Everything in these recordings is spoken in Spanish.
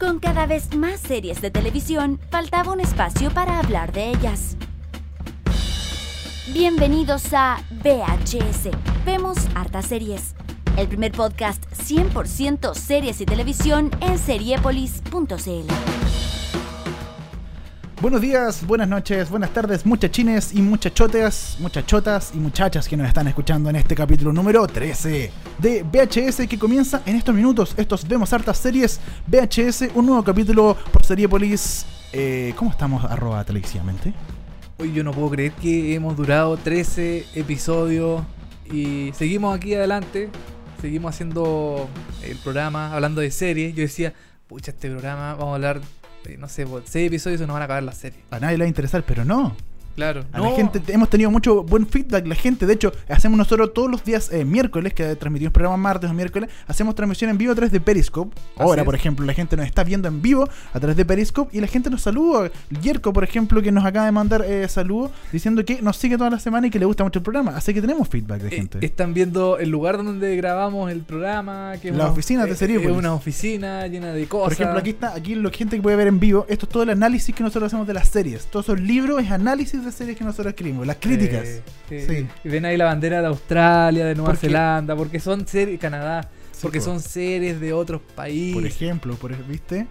Con cada vez más series de televisión, faltaba un espacio para hablar de ellas. Bienvenidos a VHS. Vemos hartas series. El primer podcast 100% series y televisión en seriepolis.cl. Buenos días, buenas noches, buenas tardes, muchachines y muchachotas, muchachotas y muchachas que nos están escuchando en este capítulo número 13 de VHS que comienza en estos minutos. Estos vemos hartas series VHS, un nuevo capítulo por Seriepolis. Eh, ¿Cómo estamos arroba televisivamente? Hoy yo no puedo creer que hemos durado 13 episodios y seguimos aquí adelante, seguimos haciendo el programa, hablando de series. Yo decía, pucha, este programa, vamos a hablar, no sé, 6 episodios y nos van a acabar la serie. A nadie le va a interesar, pero no. Claro, A la gente hemos tenido mucho buen feedback. La gente, de hecho, hacemos nosotros todos los días eh, miércoles, que transmitimos programa martes o miércoles, hacemos transmisión en vivo a través de Periscope. Ahora, por ejemplo, la gente nos está viendo en vivo a través de Periscope y la gente nos saluda. Yerko, por ejemplo, que nos acaba de mandar eh, saludos diciendo que nos sigue toda la semana y que le gusta mucho el programa. Así que tenemos feedback de Eh, gente. están viendo el lugar donde grabamos el programa, que La oficina de. Es una oficina llena de cosas. Por ejemplo, aquí está, aquí la gente que puede ver en vivo, esto es todo el análisis que nosotros hacemos de las series. Todos esos libros es análisis de series que nosotros escribimos, las críticas. Sí. Sí. Y ven ahí la bandera de Australia, de Nueva Porque- Zelanda, porque son series, Canadá, porque po. son series de otros países. Por ejemplo, por, ¿viste?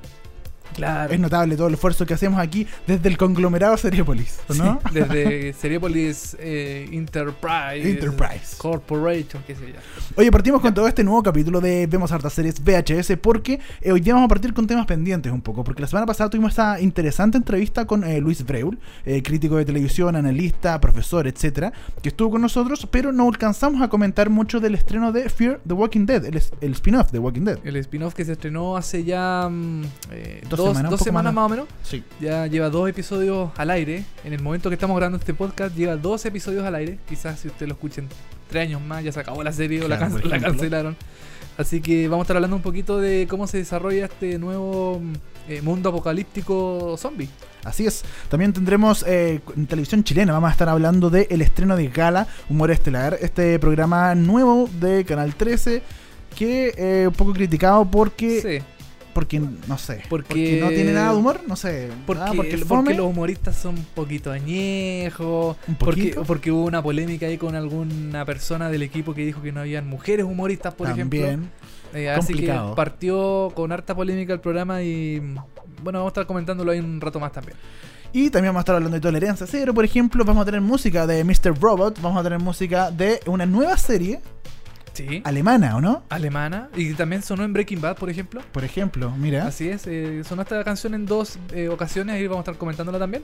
Claro. Es notable todo el esfuerzo que hacemos aquí desde el conglomerado Seriepolis, ¿o ¿no? Sí, desde Seriepolis eh, Enterprise, Enterprise. Corporation, qué sé yo. Oye, partimos con todo este nuevo capítulo de Vemos Hartas Series VHS porque eh, hoy día vamos a partir con temas pendientes un poco, porque la semana pasada tuvimos esa interesante entrevista con eh, Luis Breul, eh, crítico de televisión, analista, profesor, etcétera, que estuvo con nosotros, pero no alcanzamos a comentar mucho del estreno de Fear the Walking Dead, el, el spin-off de Walking Dead. El spin-off que se estrenó hace ya mm, Dos dos, semanas, dos semanas más, más o menos. Sí. Ya lleva dos episodios al aire. En el momento que estamos grabando este podcast, lleva dos episodios al aire. Quizás si ustedes lo escuchen tres años más, ya se acabó la serie o la, can- la cancelaron. Así que vamos a estar hablando un poquito de cómo se desarrolla este nuevo eh, mundo apocalíptico zombie. Así es. También tendremos eh, en televisión chilena, vamos a estar hablando del el estreno de Gala, Humor Estelar, este programa nuevo de Canal 13 que eh, un poco criticado porque, Sí, porque no sé, Porque- no tiene nada de humor, no sé, porque, ah, los humoristas son un poquito añejos. un Porque, poquito, porque hubo una polémica ahí con alguna persona del equipo que dijo que no habían mujeres humoristas, por ejemplo. también. Eh, así que partió con harta polémica el programa y mm, bueno, vamos a estar comentándolo ahí un rato más también. Y también vamos a estar hablando de tolerancia cero, por ejemplo, vamos a tener música de Mr. Robot, vamos a tener música de una nueva serie Sí. alemana, ¿o no? Alemana. Y también sonó en Breaking Bad, por ejemplo. Por ejemplo, mira. Así es, eh, sonó esta canción en dos eh, ocasiones, ahí vamos a estar comentándola también.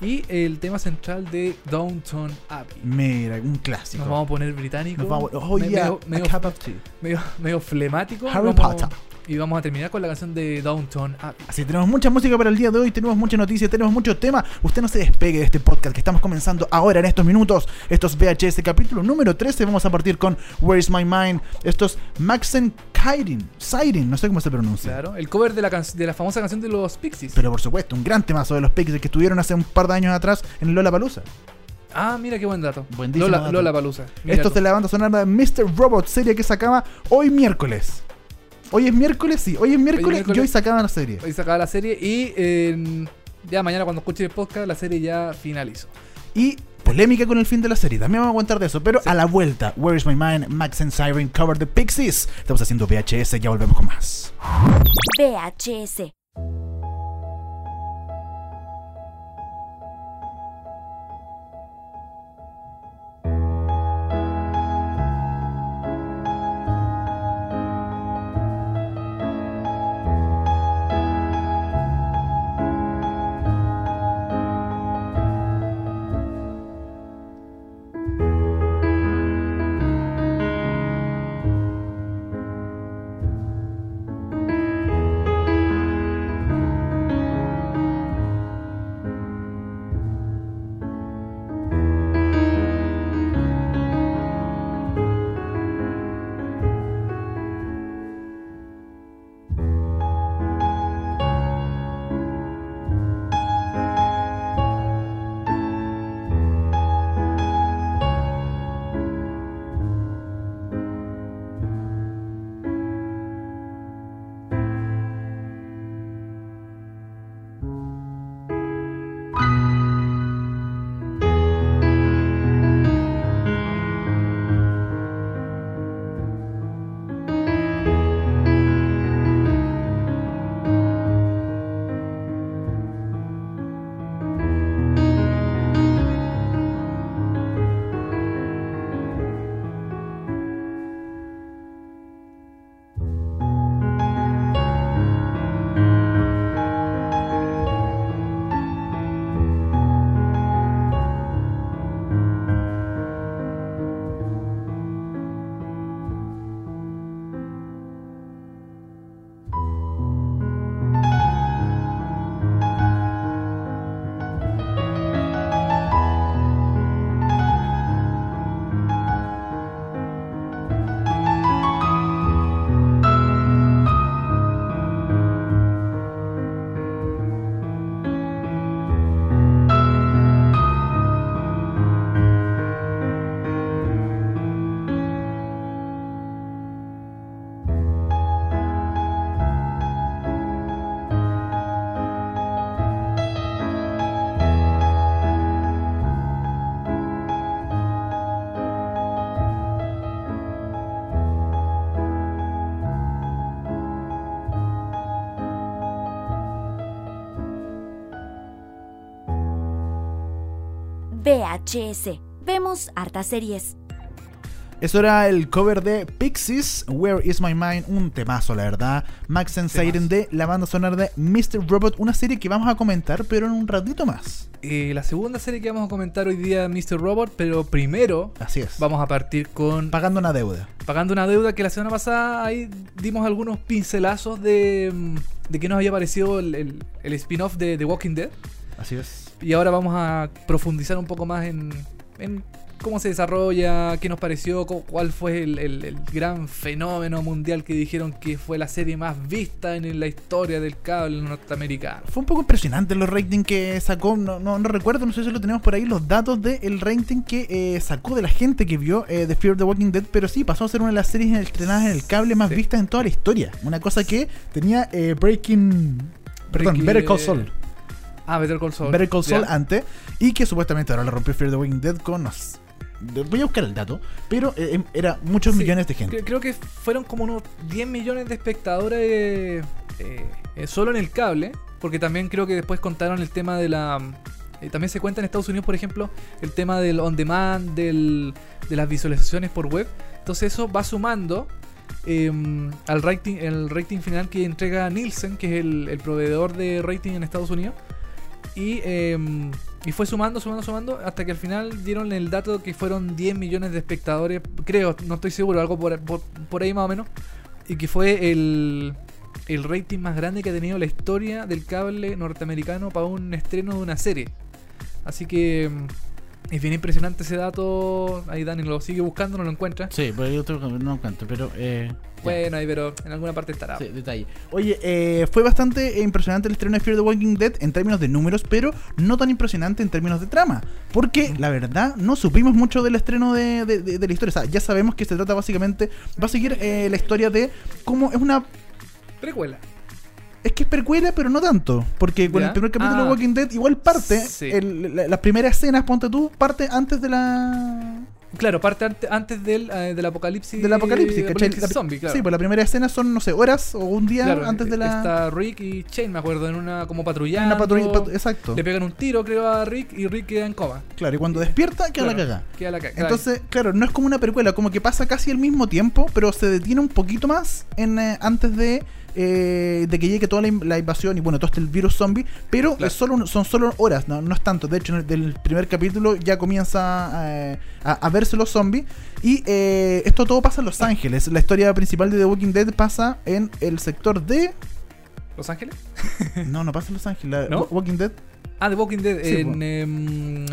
Y el tema central de Downton Abbey. Mira, un clásico. Nos vamos a poner británico. Nos vamos- oh, me- yeah, medio, a medio, cup of tea. medio- medio flemático. Harry Vamos- Potter. Y vamos a terminar con la canción de Downton Abbey. Así tenemos mucha música para el día de hoy, tenemos mucha noticia, tenemos muchos temas. Usted no se despegue de este podcast que estamos comenzando ahora en estos minutos. Estos VHS capítulo número 13. Vamos a partir con Where is My Mind. Estos Maxen Kairin, Siren, no sé cómo se pronuncia. Claro, el cover de la, can- de la famosa canción de los Pixies. Pero por supuesto, un gran temazo de los Pixies que estuvieron hace un par de años atrás en Lola Palusa. Ah, mira qué buen dato. Lola, dato. Lola Palusa. Esto es de la banda sonora de Mr. Robot, serie que sacaba hoy miércoles. Hoy es miércoles, sí, hoy es miércoles, miércoles. y hoy sacaba la serie. Hoy se acaba la serie y eh, ya mañana cuando escuche el podcast la serie ya finalizó. Y polémica con el fin de la serie. También vamos a contar de eso. Pero Sí. a la vuelta, Where is My Mind, Max and Siren cover the Pixies. Estamos haciendo VHS, ya volvemos con más. VHS. VHS. Vemos hartas series. Eso era el cover de Pixies, Where Is My Mind, un temazo, la verdad. Max and Siren de la banda sonora de Mr. Robot, una serie que vamos a comentar, pero en un ratito más. Eh, la segunda serie que vamos a comentar hoy día, Mr. Robot, pero primero Así es. vamos a partir con Pagando una deuda. Pagando una deuda que la semana pasada ahí dimos algunos pincelazos de, mm, de qué nos había parecido el, el- el spin-off de The Walking Dead. Así es. Y ahora vamos a profundizar un poco más en, en cómo se desarrolla, qué nos pareció, cu- cuál fue el, el- el gran fenómeno mundial que dijeron que fue la serie más vista en la historia del cable norteamericano. Fue un poco impresionante los ratings que sacó. No, no, no recuerdo, no sé si lo tenemos por ahí, los datos del rating que eh, sacó de la gente que vio eh, The Fear of the Walking Dead. Pero sí, pasó a ser una de las series estrenadas en el cable más Sí. vistas en toda la historia. Una cosa que tenía eh, Breaking. Perdón, Breaking- Better Call Saul. Ah, Better Call Saul. Better Call Saul antes. Y que supuestamente ahora le rompió Fear the Walking Dead con. Voy a buscar el dato, pero eh, em, era muchos Sí, millones de gente. Cre- Creo que fueron como unos 10 millones de espectadores eh, eh, solo en el cable, porque también creo que después contaron el tema de la... también se cuenta en Estados Unidos, por ejemplo, el tema del on demand, del, de las visualizaciones por web. Entonces eso va sumando eh, al rating, el rating final que entrega Nielsen, que es el, el proveedor de rating en Estados Unidos. Y, eh, y fue sumando, sumando, sumando, hasta que al final dieron el dato que fueron 10 millones de espectadores, creo, no estoy seguro, algo por, por, por ahí más o menos. Y que fue el, el rating más grande que ha tenido la historia del cable norteamericano para un estreno de una serie. Así que mm, es bien impresionante ese dato. Ahí Dani lo sigue buscando, no lo encuentra. Sí, pero yo tengo que- no cuento, pero. Eh. Bueno, ahí, pero en alguna parte estará. Sí, detalle. Oye, eh, fue bastante eh, impresionante el estreno de Fear the Walking Dead en términos de números, pero no tan impresionante en términos de trama. Porque la verdad, no supimos mucho del estreno de, de- de- de la historia. O sea, ya sabemos que se trata básicamente. Va a seguir eh, la historia de cómo es una. Precuela. Es que es precuela, pero no tanto. Porque con Ya. el primer capítulo Ah. de Walking Dead igual parte. Sí. el- la- las primeras escenas, ponte tú, parte antes de la. Claro, parte ante- antes del, eh, del apocalipsis. Del apocalipsis, ¿cachai? apocalipsis La- zombie, claro. Sí, pues la primera escena son, no sé, horas o un día Claro, antes de la. Está Rick y Shane, me acuerdo, en una como patrullando. una patrulla. pat- exacto. Le pegan un tiro, creo, a Rick y Rick queda en coma. Claro, y cuando despierta, queda la Claro, cagada. Queda la caga. Entonces, claro, no es como una precuela, como que pasa casi al mismo tiempo, pero se detiene un poquito más en, eh, antes de, eh, de que llegue toda la, in- la invasión y bueno, todo este el virus zombie, pero Claro. es solo, son solo horas, no, no es tanto. De hecho, en el del primer capítulo ya comienza eh, a, a verse los zombies y eh, esto todo pasa en Los Ángeles. La historia principal de The Walking Dead pasa en el sector de... ¿Los Ángeles? No, no pasa en Los Ángeles. Walking Dead Ah, The Walking Dead, Sí, en em,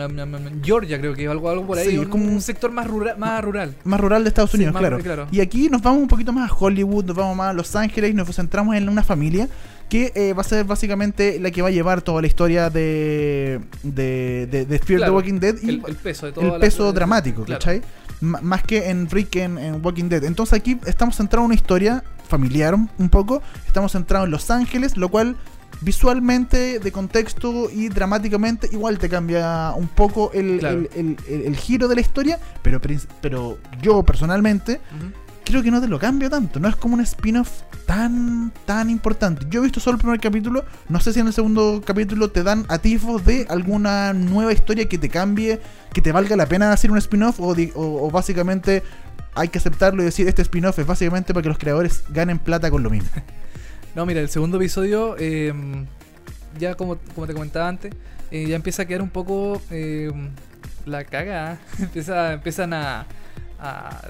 Georgia, creo que algo, algo por ahí. Sí, un, es como un sector más rural. Más rural. más rural de Estados Unidos, claro. rural, claro. Y aquí nos vamos un poquito más a Hollywood, nos vamos más a Los Ángeles y nos centramos en una familia que eh, va a ser básicamente la que va a llevar toda la historia de, de, de, de Fear Claro, the Walking Dead y El, el peso de el todo. peso dramático, claro. ¿cachai? M- más que en Rick en, en Walking Dead. Entonces aquí estamos centrados en una historia familiar un poco, estamos centrados en Los Ángeles, lo cual visualmente, de contexto y dramáticamente igual te cambia un poco el, Claro. el- el- giro de la historia, pero, pero yo personalmente creo que no te lo cambia tanto. No es como un spin-off tan, tan importante. Yo he visto solo el primer capítulo. No sé si en el segundo capítulo te dan atisbos de alguna nueva historia que te cambie, que te valga la pena hacer un spin-off o, o- o básicamente hay que aceptarlo y decir este spin-off es básicamente para que los creadores ganen plata con lo mismo. No, mira, el segundo episodio, eh, ya como, como te comentaba antes, eh, ya empieza a quedar un poco eh, la caga. empieza, empiezan a,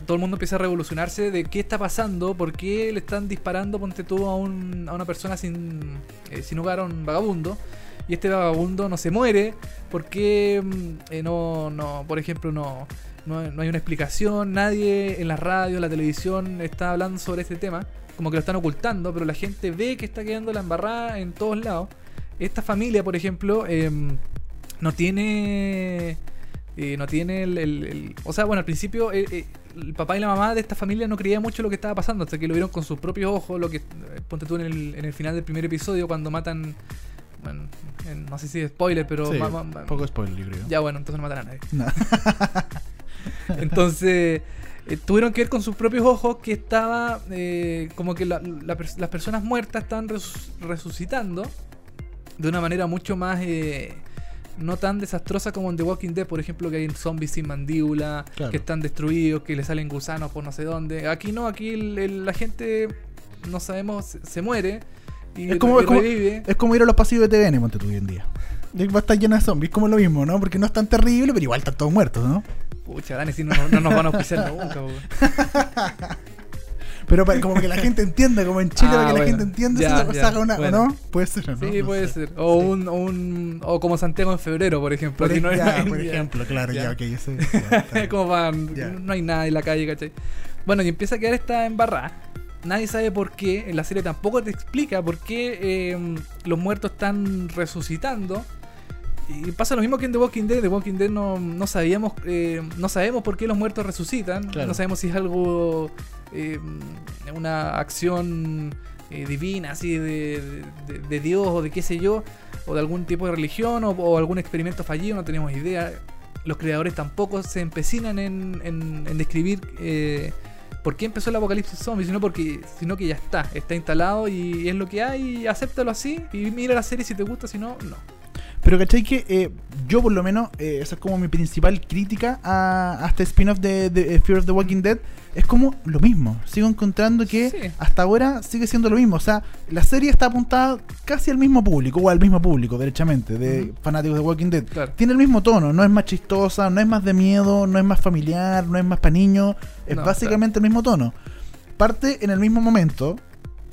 Todo el mundo empieza a revolucionarse de qué está pasando, por qué le están disparando, ponte tú, a, un- a una persona sin, eh, sin hogar, a un vagabundo. Y este vagabundo no se muere, por qué mm, eh, no, no, por ejemplo, no, no, no hay una explicación, nadie en la radio, en la televisión está hablando sobre este tema como que lo están ocultando, pero la gente ve que está quedando la embarrada en todos lados. Esta familia, por ejemplo, em, no tiene. eh, no tiene el, el- el- O sea, bueno, al principio eh, eh, el papá y la mamá de esta familia no creían mucho lo que estaba pasando, hasta que lo vieron con sus propios ojos, lo que. ponte tú en el, en el final del primer episodio, cuando matan. Bueno, en- no sé si es spoiler, pero. Sí, ma- ma- ma- poco spoiler, yo creo. ya bueno, entonces no matan a nadie. No. Entonces, eh, tuvieron que ver con sus propios ojos que estaba eh, como que la- la pers- las personas muertas están resu- resucitando de una manera mucho más, eh, no tan desastrosa como en The Walking Dead, por ejemplo, que hay zombies sin mandíbula, Claro. que están destruidos, que le salen gusanos por no sé dónde. Aquí no, aquí el- el- la gente, no sabemos, se, se muere y, Es como- es como- revive. Es como ir a los pasillos de TVN, ponte tú hoy en día. Va a estar llena de zombies, como lo mismo, ¿no? Porque no es tan terrible, pero igual están todos muertos, ¿no? Pucha, Dani, si no, no, no nos van a auspiciar nunca. Pero para, como que la gente entienda, como en Chile, Ah, para que la gente entienda, Ya, se ya, una, ¿o bueno. ¿no? Puede ser, ¿o ¿no? Sí, No puede sé. ser. O, Sí. un, o un. O como Santiago en febrero, por ejemplo. Por, no ya, hay- por ejemplo, claro, ya, ok, eso bien. como van, no hay nada en la calle, ¿cachai? Bueno, y empieza a quedar esta embarrada. Nadie sabe por qué. En la serie tampoco te explica por qué eh, los muertos están resucitando. Y pasa lo mismo que en The Walking Dead. The Walking Dead no, no sabíamos, eh, no sabemos por qué los muertos resucitan. Claro. No sabemos si es algo, eh, una acción eh, divina, así de, de- de Dios o de qué sé yo, o de algún tipo de religión o, o algún experimento fallido. No tenemos idea. Los creadores tampoco se empecinan en, en- en describir eh, por qué empezó el apocalipsis zombie, sino porque sino que ya está, está instalado y es lo que hay, acéptalo así y mira la serie si te gusta, si no, no. Pero cachai que eh, yo por lo menos, eh, esa es como mi principal crítica a, a este spin-off de, de, eh, Fear of the Walking Dead, es como lo mismo. Sigo encontrando que Sí. hasta ahora sigue siendo lo mismo. O sea, la serie está apuntada casi al mismo público, o al mismo público, derechamente, de fanáticos de Walking Dead. Claro. Tiene el mismo tono, no es más chistosa, no es más de miedo, no es más familiar, no es más para niños, es No, básicamente el mismo tono. Parte en el mismo momento,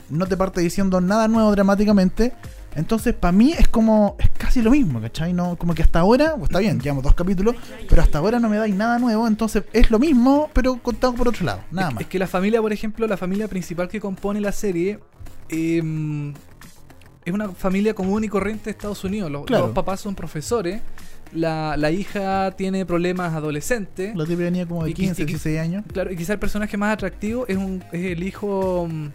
no te parte diciendo nada nuevo dramáticamente, entonces para mí es como, es casi lo mismo, ¿cachai? No, como que hasta ahora, pues, está bien, llevamos dos capítulos, pero hasta ahora no me dais nada nuevo, entonces es lo mismo, pero contado por otro lado, nada es, más. es que la familia, por ejemplo, la familia principal que compone la serie eh, es una familia común y corriente de Estados Unidos. Los, Claro. los papás son profesores, la, la hija tiene problemas adolescentes. La tipa venía como de Y- y- 15, y- 16 años. Claro, y quizá el personaje más atractivo es, un, es el hijo, mm,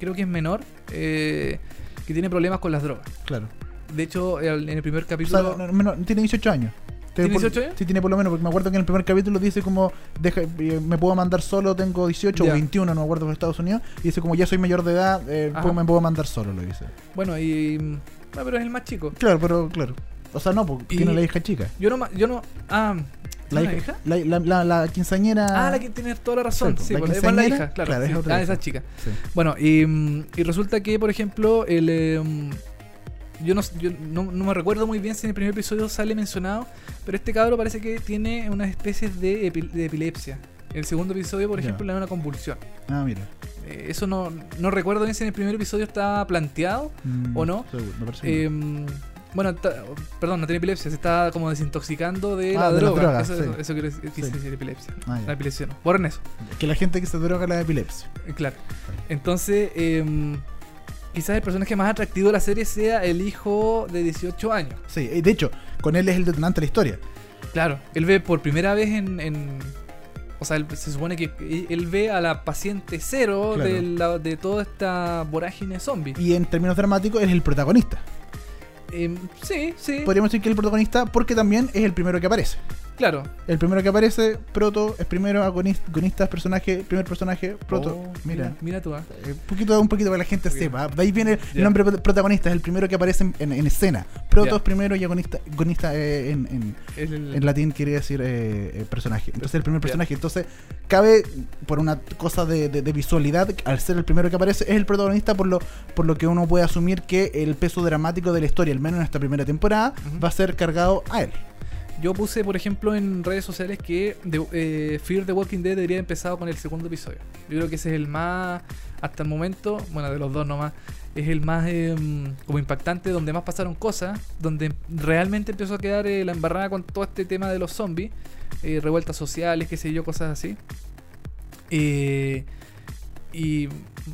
creo que es menor, eh, que tiene problemas con las drogas. Claro. De hecho, en el primer O sea, capítulo... no, no, no, tiene 18 años. ¿Tiene por- 18 años? Sí, tiene por lo menos, porque me acuerdo que en el primer capítulo dice como, deja, eh, me puedo mandar solo, tengo 18 Ya. o 21, no me acuerdo, por Estados Unidos, y dice como ya soy mayor de edad, eh, me puedo mandar solo, lo dice. Bueno, y... mm, ah, pero es el más chico. Claro, pero claro. O sea, no, porque Y- tiene la hija chica. Yo no... Yo no ah, La ¿tiene hija, La, la, la, la quinceañera. Ah, la que tiene toda la razón. Sí, Sí, la es la hija, claro. claro, es sí. otra Ah, hija. esa chica. Sí. Bueno, y, mm, y resulta que, por ejemplo, el, eh, yo, no, yo no, no me recuerdo muy bien si en el primer episodio sale mencionado, pero este cabro parece que tiene unas especies de, epi- de epilepsia. En el segundo episodio, por ejemplo, le da una convulsión. Ah, mira. Eh, eso no, no recuerdo bien si en el primer episodio está planteado. Mm, ¿O no? seguro, me parece Eh, no. bueno, perdón, no tiene epilepsia, se está como desintoxicando de Ah, la de droga. drogas, eso, sí. eso, eso quiere decir, Sí. epilepsia. Ah. La epilepsia no. Borren eso. Que la gente que se droga la epilepsia. Eh, Claro. Entonces, em, quizás el personaje más atractivo de la serie sea el hijo de 18 años. Sí, y de hecho, con él es el detonante de la historia. Claro, él ve por primera vez en... en- o sea, él- se supone que él- ve a la paciente cero Claro. de, la- de toda esta vorágine zombie. Y en términos dramáticos, él es el protagonista. Em, sí, sí, Podríamos decir que es el protagonista porque también es el primero que aparece. Claro. El primero que aparece, Proto, es primero agonista, agonista es personaje, primer personaje, Proto. Oh, mira. Mira tú. ah. Eh, Un poquito, un poquito para que la gente Ok. sepa. De ahí viene el Ya. nombre prot- protagonista, es el primero que aparece en, en- en escena. Proto es primero y agonista, agonista eh, en, en- el- en latín quiere decir eh, eh, personaje. Entonces el primer personaje. Entonces cabe por una cosa de, de- de visualidad, al ser el primero que aparece, es el protagonista por lo, por lo que uno puede asumir que el peso dramático de la historia, al menos en esta primera temporada, va a ser cargado a él. Yo puse, por ejemplo, en redes sociales que eh, Fear the Walking Dead debería haber empezado con el segundo episodio. Yo creo que ese es el más, hasta el momento, bueno, de los dos nomás, es el más em, como impactante, donde más pasaron cosas, donde realmente empezó a quedar eh, la embarrada con todo este tema de los zombies, eh, revueltas sociales, qué sé yo, cosas así. Eh, y,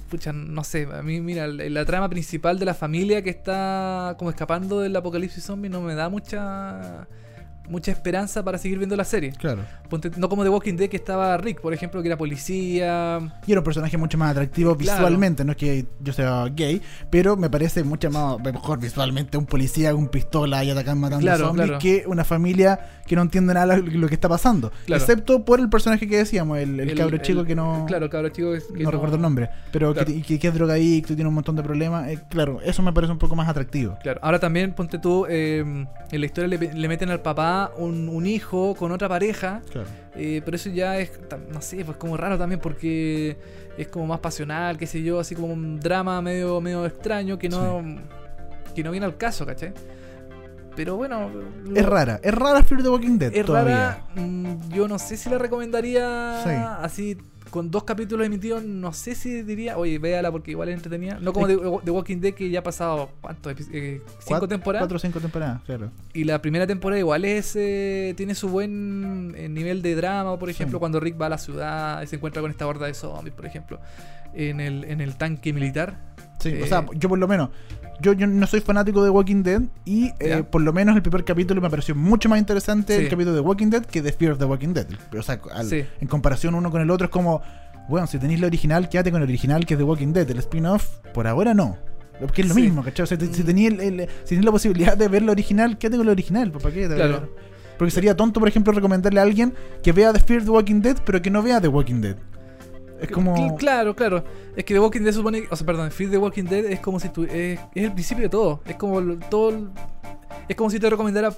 pucha, no sé, a mí, mira, la trama principal de la familia que está como escapando del apocalipsis zombie no me da mucha mucha esperanza para seguir viendo la serie. Claro. Ponte- no como The Walking Dead que estaba Rick, por ejemplo, que era policía. Y era un personaje mucho más atractivo Claro. visualmente, no es que yo sea gay, pero me parece mucho más mejor visualmente un policía con pistola y atacando matando Claro, zombies claro. que una familia que no entiende nada lo, lo que está pasando. Excepto por el personaje que decíamos, el, el, El- cabro el- chico que no, Claro, cabro chico que, que no, recuerdo el nombre, pero que, que, que es drogadicto y tiene un montón de problemas. eh, claro, eso me parece un poco más atractivo. Claro, ahora también, ponte tú, eh, en la historia le, le meten al papá un, un hijo con otra pareja, Claro. eh, pero eso ya es, no sé, pues como raro también porque es como más pasional, qué sé yo, así como un drama medio, medio extraño que no, que no viene al caso, ¿cachai? Pero bueno, lo- Es rara, es rara Fear the Walking Dead es todavía. rara, mm, yo no sé si la recomendaría Sí. así con dos capítulos emitidos, no sé si diría, oye, véala porque igual es entretenida. No como The, Walking Dead que ya ha pasado, ¿cuántos? eh, cinco Cuatro- temporadas. Cuatro o cinco temporadas, claro. Y la primera temporada igual es eh, tiene su buen eh, nivel de drama, por ejemplo, Sí. cuando Rick va a la ciudad y se encuentra con esta horda de zombies, por ejemplo, en el, en el tanque militar. Sí, Eh, o sea, yo por lo menos, yo, yo no soy fanático de Walking Dead y eh, por lo menos el primer capítulo me pareció mucho más interesante Sí. el capítulo de Walking Dead que de Fear of the Walking Dead. O sea, al- Sí. en comparación uno con el otro es como, bueno, si tenéis la original, quédate con el original que es de Walking Dead. El spin-off, por ahora no. Porque es lo Sí. mismo, ¿cachai? O sea, te- si tenéis la posibilidad de ver la original, quédate con la original. pues, ¿Para qué? Claro. Porque sería tonto, por ejemplo, recomendarle a alguien que vea The Fear the Walking Dead, pero que no vea The Walking Dead. Es como... Cl- Claro, claro. Es que The Walking Dead supone. O sea, perdón, Fear the Walking Dead es como si tú. Es, es el principio de todo. Es como todo. el- es como si te recomendara.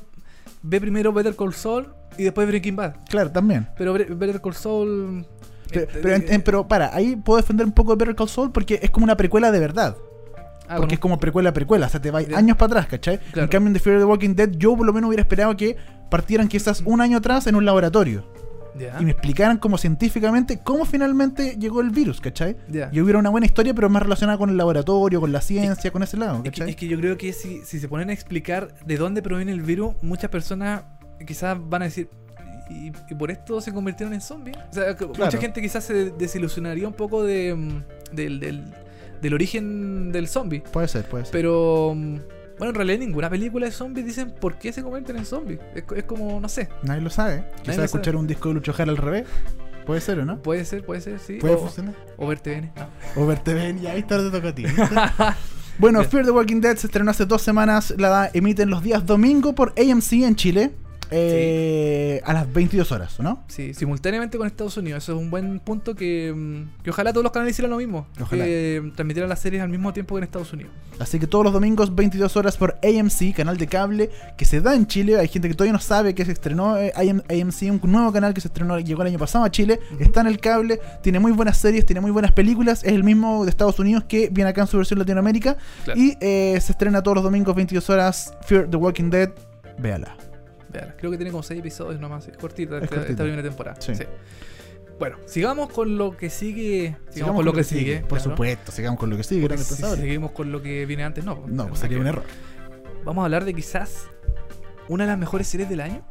Ve primero Better Call Saul y después Breaking Bad. Claro, también. Pero Better Call Saul. Pero, eh, pero, eh, pero para, ahí puedo defender un poco de Better Call Saul porque es como una precuela de verdad. ah, porque es como precuela precuela, o sea, te va años para atrás, ¿cachai? Claro. En cambio en The Fear of the Walking Dead yo por lo menos hubiera esperado que partieran quizás un año atrás en un laboratorio y me explicaran como científicamente cómo finalmente llegó el virus, ¿cachai? Y hubiera una buena historia pero más relacionada con el laboratorio, con la ciencia, con ese lado, Es que, ¿cachai? es que yo creo que si, si se ponen a explicar de dónde proviene el virus, muchas personas quizás van a decir. ¿Y, y por esto se convirtieron en zombies? O sea, mucha gente quizás se desilusionaría un poco de, mm, del, del, del origen del zombie. Puede ser, puede ser. Pero mm, bueno, en realidad ninguna película de zombies dicen por qué se convierten en zombies. Es, co- es como, no sé. Nadie lo sabe. Quizás escuchar sabe. un disco de Lucho Jara al revés. Puede ser, ¿o no? Puede ser, puede ser, sí. Puede o, funcionar. o ver TVN. No. O verte ven y ahí está te toca a ti. Bueno. Fear the Walking Dead se estrenó hace dos semanas. La emiten los días domingo por AMC en Chile. Eh, A las 22 horas, ¿no? Sí, simultáneamente con Estados Unidos. Eso es un buen punto que, mm, que ojalá todos los canales hicieran lo mismo. Ojalá. Que mm, transmitieran las series al mismo tiempo que en Estados Unidos. Así que todos los domingos, 22 horas por AMC, canal de cable que se da en Chile. Hay gente que todavía no sabe que se estrenó eh, AM AMC, un nuevo canal que se estrenó, llegó el año pasado a Chile. Está en el cable, tiene muy buenas series, tiene muy buenas películas. Es el mismo de Estados Unidos que viene acá en su versión Latinoamérica. Claro. Y eh, se estrena todos los domingos, 22 horas, Fear the Walking Dead. Véala. Creo que tiene como 6 episodios nomás. Es cortita, Es esta, primera temporada. Sí. Bueno, sigamos con lo que sigue. Sigamos, con, lo que, sigue. Por claro. supuesto, sigamos con lo que sigue. Si seguimos con lo que viene antes, no. No, pues sería un error. Vamos a hablar de quizás una de las mejores series del año.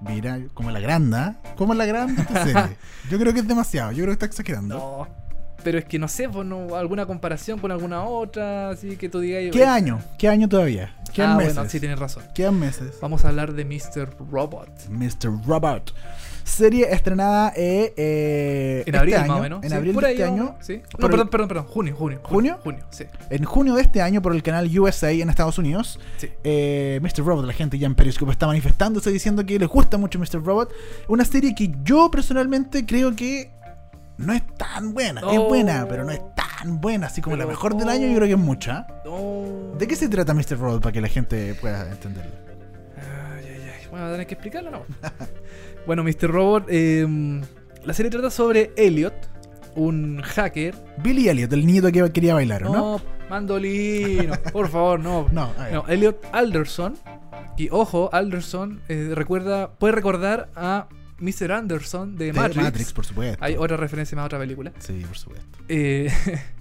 Mira, como la granda. Como la serie. Yo creo que es demasiado. Yo creo que está exagerando. No. Pero es que no sé, pues, no, alguna comparación con alguna otra, así que tú digas. ¿Qué año? ¿Qué año todavía? Quedan Ah, meses. bueno, sí, tienes razón. Quedan meses. Vamos a hablar de Mr. Robot. Mr. Robot. Serie estrenada eh, eh, En este abril, año, más o menos. En Sí, abril de este año. Sí. No, perdón, perdón, perdón. Junio, junio. ¿Junio? Junio, sí. En junio de este año, por el canal USA en Estados Unidos, Sí. eh, Mr. Robot, la gente ya en Periscope está manifestándose diciendo que les gusta mucho Mr. Robot. Una serie que yo personalmente creo que no es tan buena. Es Oh. buena, pero no es tan buena. Así como la mejor del año, yo creo que es mucha. No. ¿De qué se trata Mr. Robot para que la gente pueda entenderlo? Ay, ay, ay. Bueno, tener que explicarlo, ¿no? bueno, Mr. Robot, eh, la serie trata sobre Elliot, un hacker. Billy Elliot, el niño que quería bailar, ¿o ¿no? No, mandolino, por favor, no. No. No, Elliot Alderson. Y ojo, Alderson eh, recuerda, puede recordar a Mr. Anderson de De Matrix. por supuesto. Hay otra referencia más a otra película. Sí, por supuesto. Eh,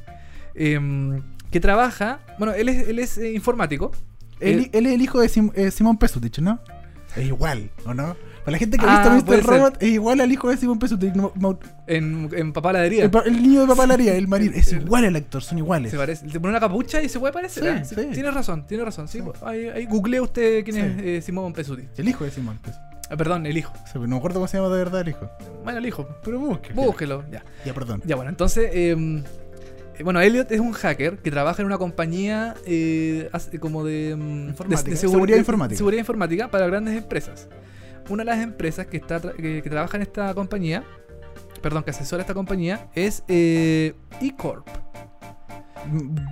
em, que trabaja. Bueno, él es, él es eh, informático. Él, Él- es el hijo de Sim- eh, Simón Pesutich, ¿no? Es igual, ¿o no? Para la gente que ha Ah, visto puede Mr. Robot, es igual al hijo de Simón Pesutich. no- no- En, en Papá Ladería. el, el niño de papá Laría, el marino. Es igual el actor, son iguales. Se parece. Le pone una capucha y se puede parecer. Sí, ¿eh? sí. Tiene razón, tiene razón. Sí, pues, ahí, ahí googlea usted quién es eh, Simón Pesuti. El hijo de Simón Pesutich. Ah, perdón, el hijo. No me acuerdo cómo se llama de verdad el hijo. Bueno, el hijo. Pero busque. Búsquelo, ya. Ya, perdón. Ya, bueno, entonces. eh, eh, bueno, Elliot es un hacker que trabaja en una compañía eh, hace- como de, Informática, de- de seguridad informática. seguridad informática para grandes empresas. Una de las empresas que, está que, que trabaja en esta compañía, perdón, que asesora esta compañía, es eh, E-Corp.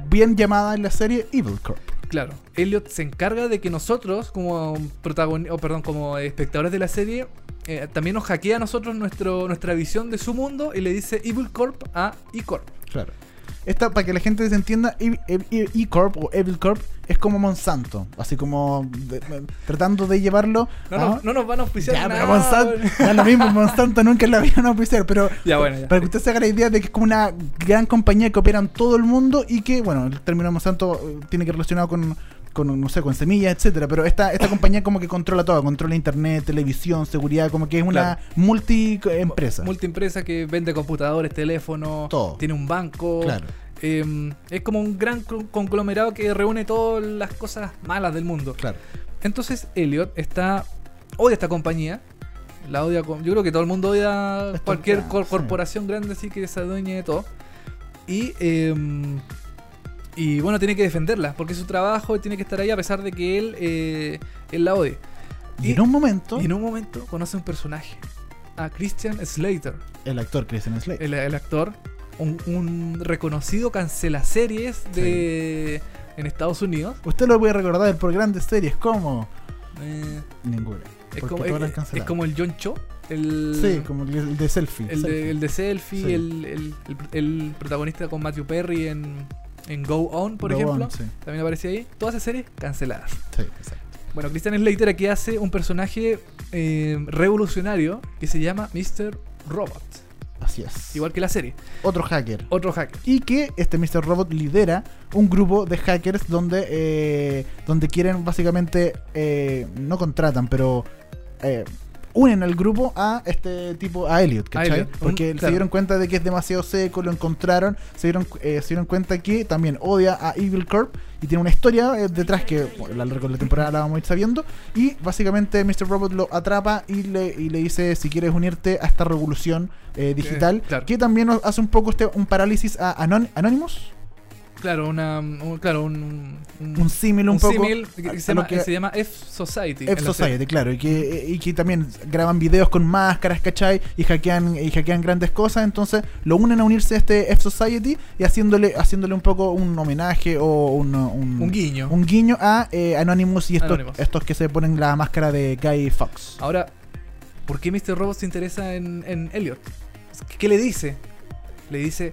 Bien llamada en la serie Evil Corp. Claro, Elliot se encarga de que nosotros, como protagon o perdón, como espectadores de la serie, eh, también nos hackea a nosotros nuestro, nuestra visión de su mundo y le dice Evil Corp a E-Corp. Claro. Esta, para que la gente se entienda, E- E- E- E-Corp o Evil Corp es como Monsanto. Así como de- de- tratando de llevarlo. No, a- no, no nos van a auspiciar Ya, nada. pero Monsanto, da lo mismo, Monsanto nunca la vieron auspiciar, pero Ya, bueno, ya. para que usted se haga la idea de que es como una gran compañía que opera en todo el mundo y que, bueno, el término Monsanto eh, tiene que relacionado con, con, no sé, con semillas, etcétera, pero esta, esta compañía como que controla todo, controla internet, televisión, seguridad, como que es una Claro. multi-empresa. Multiempresa que vende computadores, teléfonos, Todo. tiene un banco. Claro. Eh, es como un gran co- conglomerado que reúne todas las cosas malas del mundo. Claro. Entonces Elliot está odia esta compañía. La odia con- yo creo que todo el mundo odia cualquier sí. corporación grande así que se adueñe de todo. Y eh, y bueno, tiene que defenderla porque es su trabajo y tiene que estar ahí a pesar de que él, eh, él la odie. Y, en un momento, Y en un momento conoce un personaje, a Christian Slater, el actor Christian Slater. el, el actor, un, un reconocido cancelaseries de en Estados Unidos. Usted lo puede recordar por grandes series como Eh, ninguna. es, como, es- es el John Cho, el, Sí, como el, de selfie. el, de, selfie. el de Selfie, Sí. el, el- el- el protagonista con Matthew Perry en, en Go On, por Go ejemplo. On, sí, También aparecía ahí. Todas esas series canceladas. sí, exacto. Bueno, Christian Slater aquí hace un personaje eh, revolucionario que se llama Mr. Robot. Así es. Igual que la serie. Otro hacker. Otro hacker. Y que este Mr. Robot lidera un grupo de hackers donde, eh, donde quieren básicamente, eh, no contratan, pero eh, unen al grupo a este tipo, a Elliot, ¿cachai? Elliot, un- Porque se claro. dieron cuenta de que es demasiado seco, lo encontraron, se dieron, eh, se dieron cuenta que también odia a Evil Corp y tiene una historia eh, detrás que bueno, a lo largo de la temporada la vamos a ir sabiendo. Y básicamente Mr. Robot lo atrapa y le, y le dice si quieres unirte a esta revolución eh, digital, claro. que también nos hace un poco este, un parálisis a Anon- Anonymous. Claro, una, un, claro, un, un, un símil un, un poco símil que se, llama, que- se llama F Society. en F la serie. Society, claro, y que, y que también graban videos con máscaras, ¿cachai? Y hackean, y hackean grandes cosas, entonces lo unen a unirse a este F Society y haciéndole, haciéndole un poco un homenaje o un, un, Un guiño. un guiño a eh, Anonymous y estos, Anonymous. estos que se ponen la máscara de Guy Fox. Ahora, ¿por qué Mr. Robot se interesa en, en Elliot? ¿Qué le dice? Le dice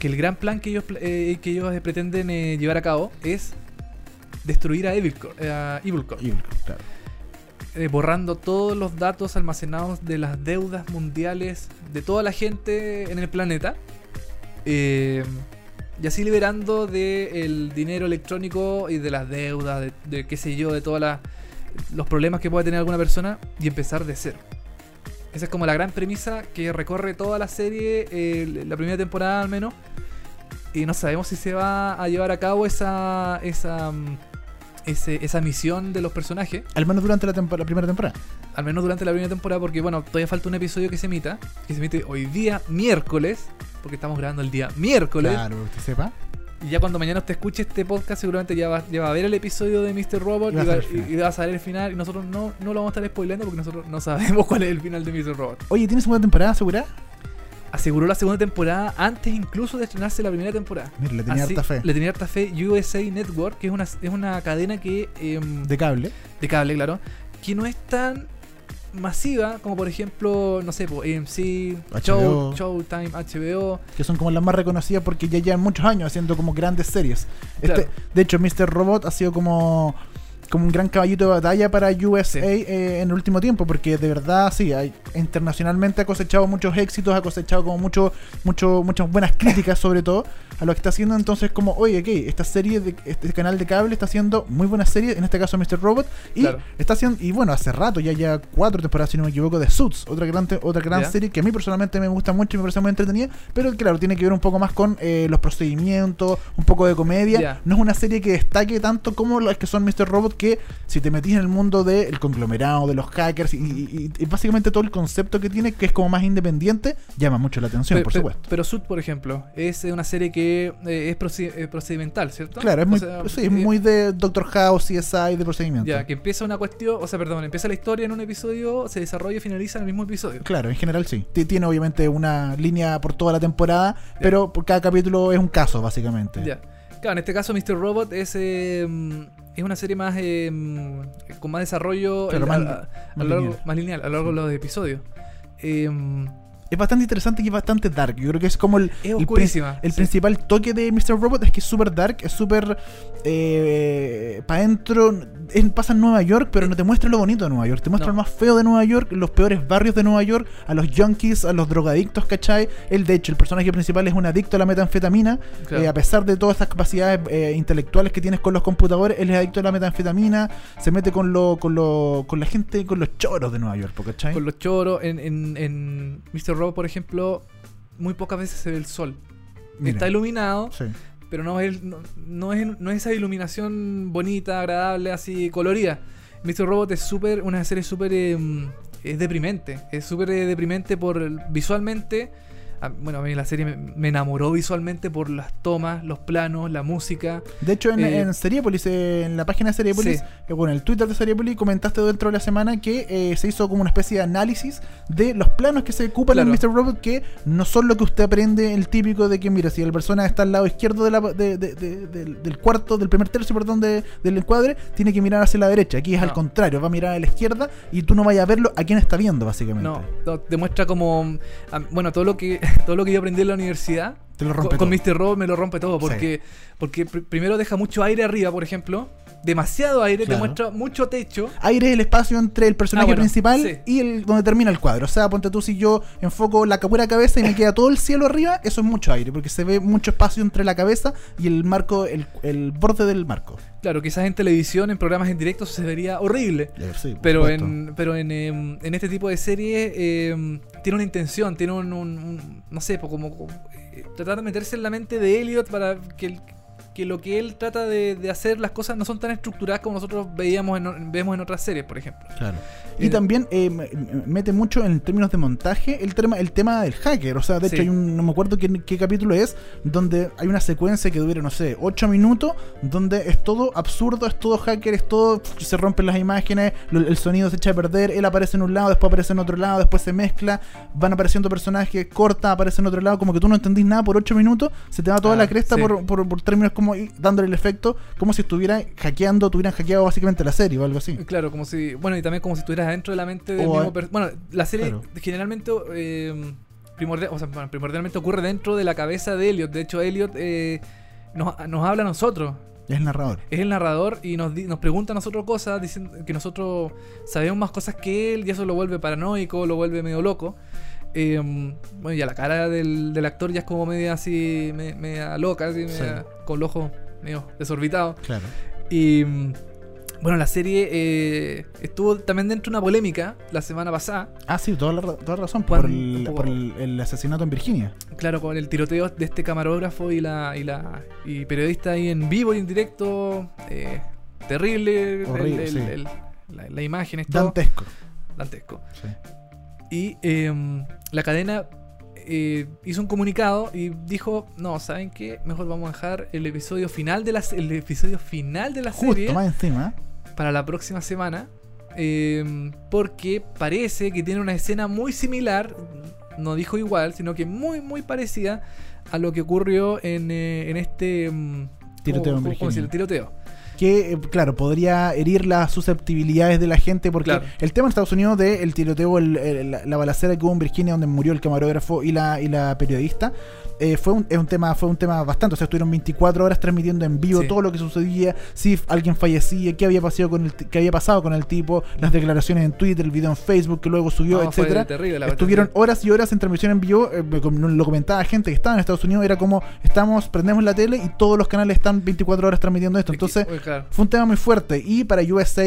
que el gran plan que ellos, eh, que ellos eh, pretenden eh, llevar a cabo es destruir a Evil Corp, eh, a Evil Corp, claro. eh, borrando todos los datos almacenados de las deudas mundiales de toda la gente en el planeta. eh, y así liberando del dinero electrónico y de las deudas, de, de qué sé yo, de todos los problemas que pueda tener alguna persona y empezar de cero. Esa es como la gran premisa que recorre toda la serie, eh, la primera temporada al menos. Y no sabemos si se va a llevar a cabo esa, esa, mm, ese- esa misión de los personajes. Al menos durante la, tempo- la primera temporada. Al menos durante la primera temporada, porque bueno, todavía falta un episodio que se emita, que se emite hoy día miércoles, porque estamos grabando el día miércoles. Claro, usted sepa. Y ya cuando mañana usted escuche este podcast, seguramente ya va, ya va a ver el episodio de Mr. Robot Y va a saber el final. y- y va a saber el final. Y nosotros no, no lo vamos a estar spoilando porque nosotros no sabemos cuál es el final de Mr. Robot. Oye, ¿tienes segunda temporada asegurada? Aseguró la segunda temporada antes incluso de estrenarse la primera temporada. Mira, le tenía Así- harta fe. Le tenía harta fe USA Network, que es una, es una cadena que em, De cable. de cable, claro, que no es tan masiva como por ejemplo, no sé, po, AMC, Show. Showtime, HBO. que son como las más reconocidas porque ya llevan muchos años haciendo como grandes series. Este, Claro. De hecho, Mr. Robot ha sido como, como un gran caballito de batalla para USA eh, en el último tiempo, porque de verdad, sí, hay, internacionalmente ha cosechado muchos éxitos, ha cosechado como mucho, mucho, muchas buenas críticas sobre todo a lo que está haciendo. Entonces, como, oye, ok, esta serie, de, este canal de cable está haciendo muy buenas series, en este caso Mr. Robot, y Claro. está haciendo, y bueno, hace rato, ya ya cuatro temporadas, si no me equivoco, de Suits, otra gran, otra gran serie que a mí personalmente me gusta mucho y me parece muy entretenida, pero claro, tiene que ver un poco más con eh, los procedimientos, un poco de comedia. No es una serie que destaque tanto como las que son Mr. Robot, porque si te metís en el mundo del conglomerado, de los hackers y, y- y básicamente todo el concepto que tiene, que es como más independiente, llama mucho la atención, por supuesto. Pero Sud, por ejemplo, es una serie que eh, es eh, procedimental, ¿cierto? Claro, es O muy, sea, sí, es eh, muy de Doctor House, CSI, de procedimiento. Ya, que empieza una cuestión, o sea, perdón, empieza la historia en un episodio, se desarrolla y finaliza en el mismo episodio. Claro, en general sí. Tiene obviamente una línea por toda la temporada, pero por cada capítulo es un caso, básicamente. Ya. Claro, en este caso Mr. Robot es, eh, es una serie más eh, mm, con más desarrollo Claro, más- a- más a lo largo- lineal. más lineal a lo largo de los episodios. Eh, Es bastante interesante y es bastante dark. Yo creo que es como el, Es el sí. principal toque de Mr. Robot es que es súper dark, es súper eh, para adentro. Pasa en Nueva York, pero no te muestra lo bonito de Nueva York. Te muestra No. lo más feo de Nueva York, los peores barrios de Nueva York, a los junkies, a los drogadictos, ¿cachai? Él, de hecho, el personaje principal es un adicto a la metanfetamina. Claro. Eh, a pesar de todas estas capacidades eh, intelectuales que tienes con los computadores, él es adicto a la metanfetamina. Se mete con lo, con lo, con la gente, con los choros de Nueva York, ¿cachai? con los choros, en, en, en Mr. Robot, por ejemplo, muy pocas veces se ve el sol. Mira, Está iluminado, sí. pero no es, no, no es, no es esa iluminación bonita, agradable, así colorida. Mr. Robot es súper, una serie súper eh, es deprimente. Es súper eh, deprimente por visualmente. A- bueno, a mí la serie me, me enamoró visualmente por las tomas, los planos, la música. De hecho, en, Eh, en Seriepolis, eh, en la página de Seriepolis, Sí. eh, bueno, en el Twitter de Seriepolis, comentaste dentro de la semana que eh, se hizo como una especie de análisis de los planos que se ocupan en. Mr. Robot, que no son lo que usted aprende, el típico de que, mira, si el persona está al lado izquierdo de la- de- de- de- del, del cuarto, del primer tercio, perdón, de- del encuadre, tiene que mirar hacia la derecha. Aquí es al contrario, va a mirar a la izquierda y tú no vayas a verlo a quién está viendo, básicamente. No, no, demuestra como. ah, Bueno, todo lo que todo lo que yo aprendí en la universidad. Te lo rompe con, con todo. Mr. Robot me lo rompe todo. Porque, porque pr- primero deja mucho aire arriba, por ejemplo. Demasiado aire, Claro. te muestra mucho techo. Aire es el espacio entre el personaje Ah, bueno, principal sí. y el donde termina el cuadro. O sea, ponte tú si yo enfoco la pura cabeza y me queda todo el cielo arriba, eso es mucho aire, porque se ve mucho espacio entre la cabeza y el marco, el, el borde del marco. Claro, quizás en televisión, en programas en directo, se vería horrible. Sí, por Pero supuesto. en, pero en, em, en este tipo de serie em, tiene una intención, tiene un, un- un- no sé, como, como, eh, tratar de meterse en la mente de Elliot para que, el- que lo que él trata de, de hacer, las cosas no son tan estructuradas como nosotros veíamos en, vemos en otras series, por ejemplo. Claro. Y Eh, también eh, mete mucho en términos de montaje el tema, el tema del hacker. O sea, de Sí. hecho, hay un, no me acuerdo qué, qué capítulo es, donde hay una secuencia que dura, no sé, 8 minutos, donde es todo absurdo, es todo hacker, es todo. Se rompen las imágenes, lo- el sonido se echa a perder, él aparece en un lado, después aparece en otro lado, después se mezcla, van apareciendo personajes, corta, aparece en otro lado, como que tú no entendís nada por 8 minutos, se te va toda Ah, la cresta sí. por, por, por términos como y dándole el efecto, como si estuviera hackeando, tuvieran hackeado básicamente la serie o algo así. Claro, como si. Bueno, y también como si estuvieras dentro de la mente del O, mismo eh, Bueno, la serie claro. generalmente. eh, primordial- o sea, bueno, primordialmente ocurre dentro de la cabeza de Elliot. De hecho, Elliot eh, nos, nos habla a nosotros. Es el narrador. Es el narrador y nos, nos pregunta a nosotros cosas, diciendo que nosotros sabemos más cosas que él y eso lo vuelve paranoico, lo vuelve medio loco. Eh, bueno, ya la cara del, del actor ya es como media así, me- media loca, así, Sí. media- con los ojos medio desorbitados. Claro. Y mm, bueno, la serie eh, estuvo también dentro de una polémica la semana pasada. Ah, sí, toda la, toda la razón. Por el, por el- el asesinato en Virginia. Claro, con el tiroteo de este camarógrafo y la, y la y periodista ahí en vivo y en directo. eh, terrible. Horrible, el- sí. el- la, la imagen, es todo Dantesco. dantesco. Sí. Y eh, la cadena eh, hizo un comunicado y dijo, no, ¿saben qué? Mejor vamos a dejar el episodio final de la, el episodio final de la serie Justo más encima. para la próxima semana. eh, porque parece que tiene una escena muy similar, no dijo igual, sino que muy, muy parecida a lo que ocurrió en, eh, en este mm, Tiroteo en ¿cómo- cómo decirlo? Virginia. tiroteo. Que, eh, claro, podría herir las susceptibilidades de la gente. Porque Claro. el tema en Estados Unidos de el tiroteo, el- el- la, la balacera que hubo en Virginia, donde murió el camarógrafo y la, y la periodista, eh, fue, un, es un tema, fue un tema bastante. O sea, estuvieron 24 horas transmitiendo en vivo Sí. todo lo que sucedía, si alguien fallecía, qué había, pasado con el, qué había pasado con el tipo, las declaraciones en Twitter, el video en Facebook que luego subió, No, etcétera. terrible Estuvieron horas y horas en transmisión en vivo. eh, lo comentaba gente que estaba en Estados Unidos. Era como, estamos, prendemos la tele y todos los canales están 24 horas transmitiendo esto. Entonces, fue un tema muy fuerte. Y para USA,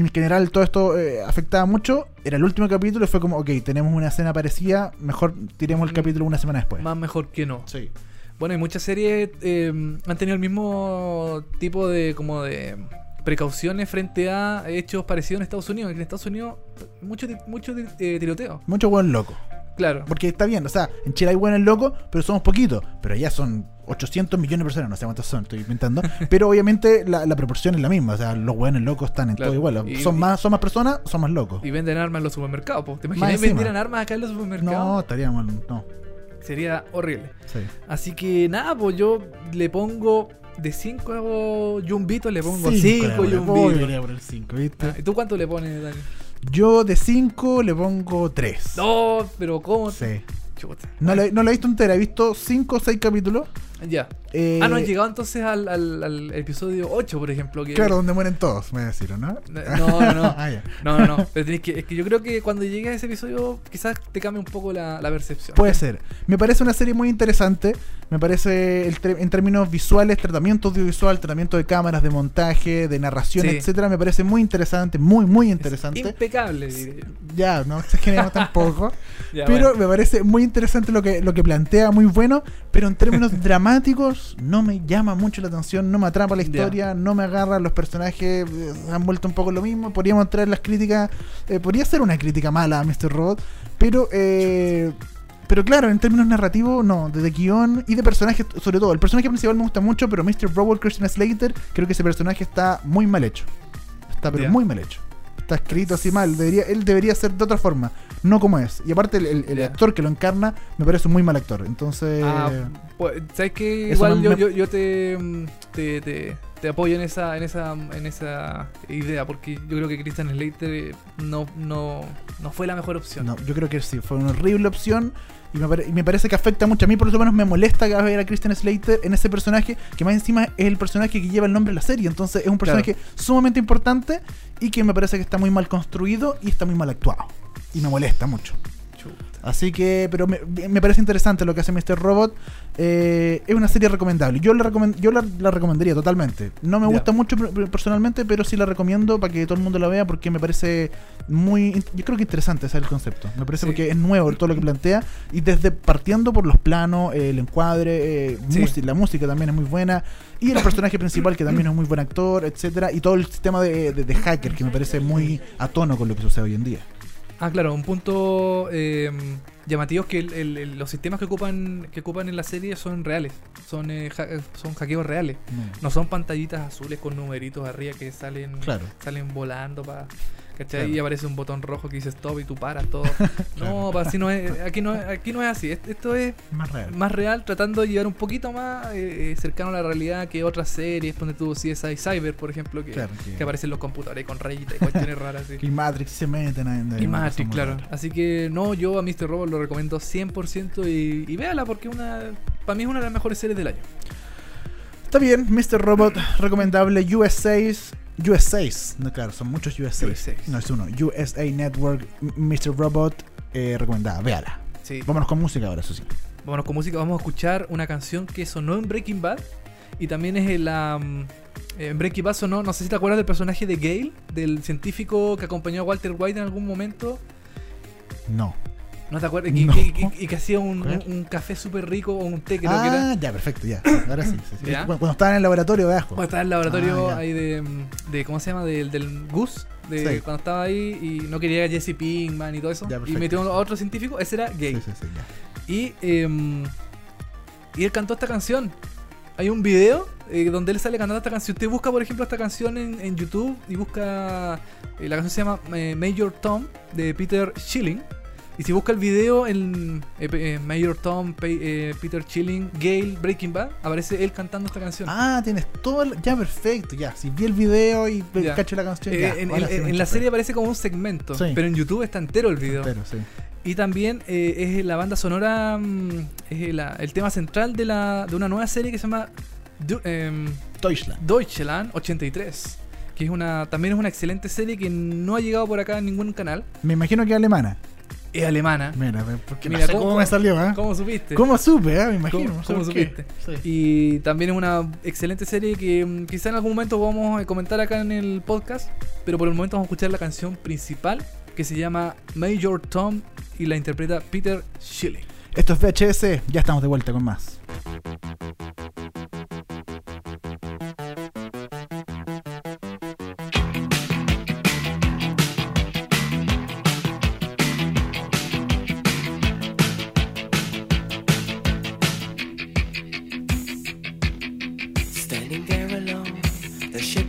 en general, todo esto eh, afectaba mucho. Era el último capítulo y fue como, ok, tenemos una escena parecida. Mejor tiremos el capítulo una semana después. más mejor que no. Sí. Bueno, y muchas series eh, han tenido el mismo tipo de como de precauciones frente a hechos parecidos en Estados Unidos. En Estados Unidos, mucho, mucho eh, tiroteo. Mucho buen loco. Claro. Porque está bien, o sea, en Chile hay buenos locos, pero somos poquitos. Pero allá son 800 millones de personas, no sé cuántos son, estoy inventando. pero obviamente la, la proporción es la misma. O sea, los buenos locos están en Claro. todo igual. Y- son, más, son más personas, son más locos. Y venden armas en los supermercados. po. ¿Te imaginas vendieran armas acá en los supermercados? No, estaríamos. No, Sería horrible. sí. Así que nada, pues yo le pongo de 5 yumbitos, le pongo Cinco, 5 le voy a poner. Uy, yumbitos. Ah, ¿Y tú cuánto le pones, Dani? Yo de 5 le pongo 3. No, pero ¿cómo? Sí. Chuta. No la, no la he visto entera, he visto 5 o 6 capítulos. Ya. Eh, ah, no, han llegado entonces al, al, al episodio 8, por ejemplo. Que... Claro, donde mueren todos, me decir, ¿no? No, no, no. Ah, ya. No, no, no. Pero que, es que yo creo que cuando llegues a ese episodio, quizás te cambie un poco la, la percepción. Puede ser. Me parece una serie muy interesante. Me parece, el en términos visuales, tratamiento audiovisual, tratamiento de cámaras, de montaje, de narración, Sí. etcétera, me parece muy interesante, muy, muy Es interesante. Impecable, diría yo. Ya, no exageremos tampoco. Ya, pero bueno. me parece muy interesante lo que, lo que plantea, muy bueno. Pero en términos dramáticos, no me llama mucho la atención, no me atrapa la historia, no me agarra. Los personajes eh, han vuelto un poco lo mismo. Podríamos traer las críticas. eh, podría ser una crítica mala a Mr. Robot, pero. eh, pero claro, en términos narrativos, no, de guion y de personajes, sobre todo. El personaje principal me gusta mucho, pero Mr. Robot, Christian Slater, creo que ese personaje está muy mal hecho. Está pero muy mal hecho. Está escrito así mal. Debería, él debería ser de otra forma, no como es. Y aparte, el, el- el Ya. actor que lo encarna me parece un muy mal actor. Entonces, Ah, pues, ¿sabes qué? Igual no yo, me- yo, yo te, te, te, te apoyo en esa, en esa en esa idea, porque yo creo que Christian Slater eh, no, no, no fue la mejor opción. no, yo creo que sí, fue una horrible opción. Y me, pare- y me parece que afecta mucho. A mí, por lo menos, me molesta ver a Christian Slater en ese personaje, que más encima es el personaje que lleva el nombre de la serie. Entonces, es un personaje sumamente importante y que me parece que está muy mal construido y está muy mal actuado. Y me molesta mucho. Así que, pero me, me parece interesante lo que hace Mr. Robot. Eh, es una serie recomendable. Yo, la, recomend- yo la, la recomendaría totalmente. No me gusta mucho per- per- personalmente, pero sí la recomiendo para que todo el mundo la vea porque me parece muy... Yo creo que interesante ese es el concepto. Me parece Sí. porque es nuevo todo lo que plantea. Y desde partiendo por los planos, el encuadre, eh, Sí. musi- la música también es muy buena. Y el personaje principal que también es un muy buen actor, etcétera Y todo el sistema de, de- de hacker que me parece muy a tono con lo que sucede hoy en día. Ah, claro, un punto eh, llamativo es que el- el- el- los sistemas que ocupan que ocupan en la serie son reales, son eh, ha- son hackeos reales. No son pantallitas azules con numeritos arriba que salen Claro. salen volando para ¿cachai? Claro. Y aparece un botón rojo que dice stop y tú paras todo. No, pa, así no es, aquí no es, aquí no es así. Est- Esto es Más real. más real, tratando de llevar un poquito más eh, eh, cercano a la realidad que otras series, donde tú CSI Cyber, por ejemplo, que, Claro, que- que aparecen los computadores con rayitas y cuestiones raras así. Y Matrix se meten en Y Matrix, claro. Así que no, yo a Mr. Robot lo recomiendo 100% y, y véala porque una para mí es una de las mejores series del año. Está bien, Mr. Robot, recomendable. USA, USA, no, claro, son muchos USA. USA. No es uno. USA Network, Mr. Robot, eh, recomendada, véala. Sí. Vámonos con música ahora, eso sí. Vámonos con música, vamos a escuchar una canción que sonó en Breaking Bad y también es la mm, en Breaking Bad sonó, no sé si te acuerdas del personaje de Gale, del científico que acompañó a Walter White en algún momento. No. ¿No te acuerdas? Y, No. que- y- y que hacía un, un- café súper rico o un té, creo que era. Ah, ya, perfecto, ya. Ahora sí. sí, sí. Cuando, cuando estaba en el laboratorio de abajo. Cuando estaba en el laboratorio Ah, ahí de, de. ¿Cómo se llama? Del, del Gus. De, Sí. Cuando estaba ahí y no quería a Jesse Pinkman y todo eso. Ya, y metió a otro científico. Ese era Gale. Sí, sí, sí, ya. Y, em, y él cantó esta canción. Hay un video eh, donde él sale cantando esta canción. Usted busca, por ejemplo, esta canción en, en YouTube y busca. eh, la canción se llama eh, Major Tom de Peter Schilling. Y si busca el video en eh, eh, Major Tom, eh, Peter Schilling, Gale, Breaking Bad, aparece él cantando esta canción. Ah, tienes todo el... Ya, perfecto, ya. Si vi el video y Ya. cacho la canción, Eh, ya. en, la enchufé. serie aparece como un segmento, Sí. pero en YouTube está entero el video. Entero, sí. Y también es la banda sonora, mm, es la- el tema central de, la, de una nueva serie que se llama Du- em, Deutschland. Deutschland 83. Que es una, también es una excelente serie que no ha llegado por acá en ningún canal. Me imagino que es alemana. Es alemana. Mira, porque Mira, no sé ¿cómo- cómo, me salió, ¿eh? ¿Cómo supiste? ¿Cómo supe, eh? Me imagino. ¿Cómo- cómo supiste? Sí. Y también es una excelente serie que mm, quizá en algún momento vamos a comentar acá en el podcast. Pero por el momento vamos a escuchar la canción principal que se llama Major Tom y la interpreta Peter Schilling. Esto es VHS, ya estamos de vuelta con más.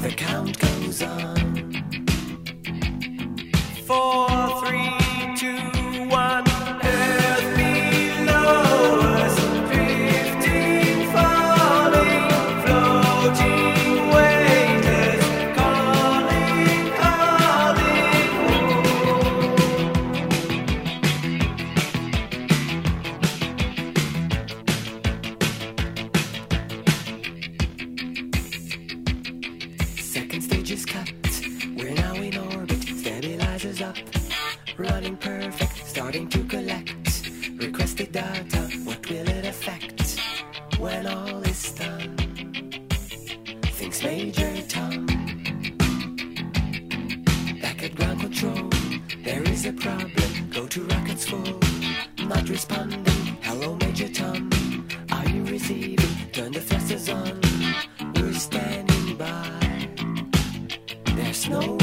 The count goes on. Four, three, two, one. No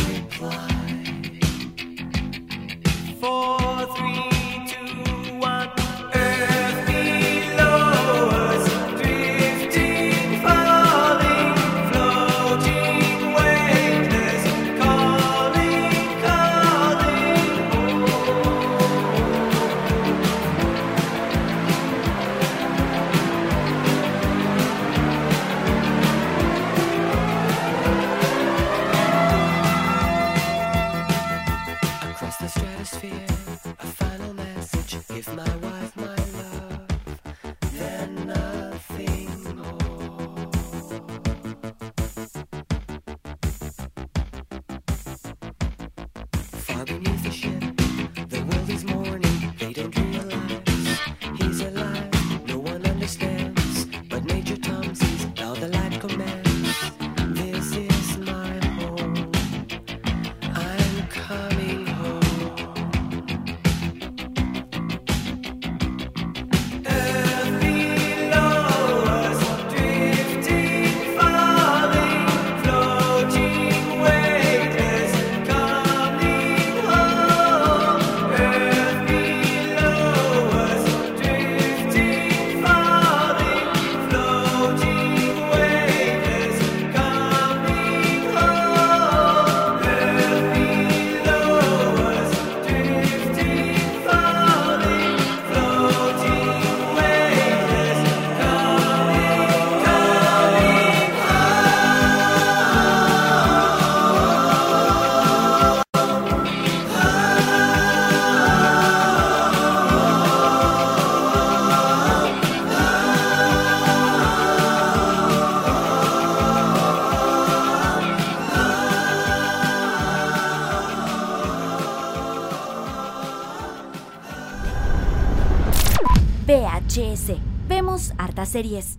series.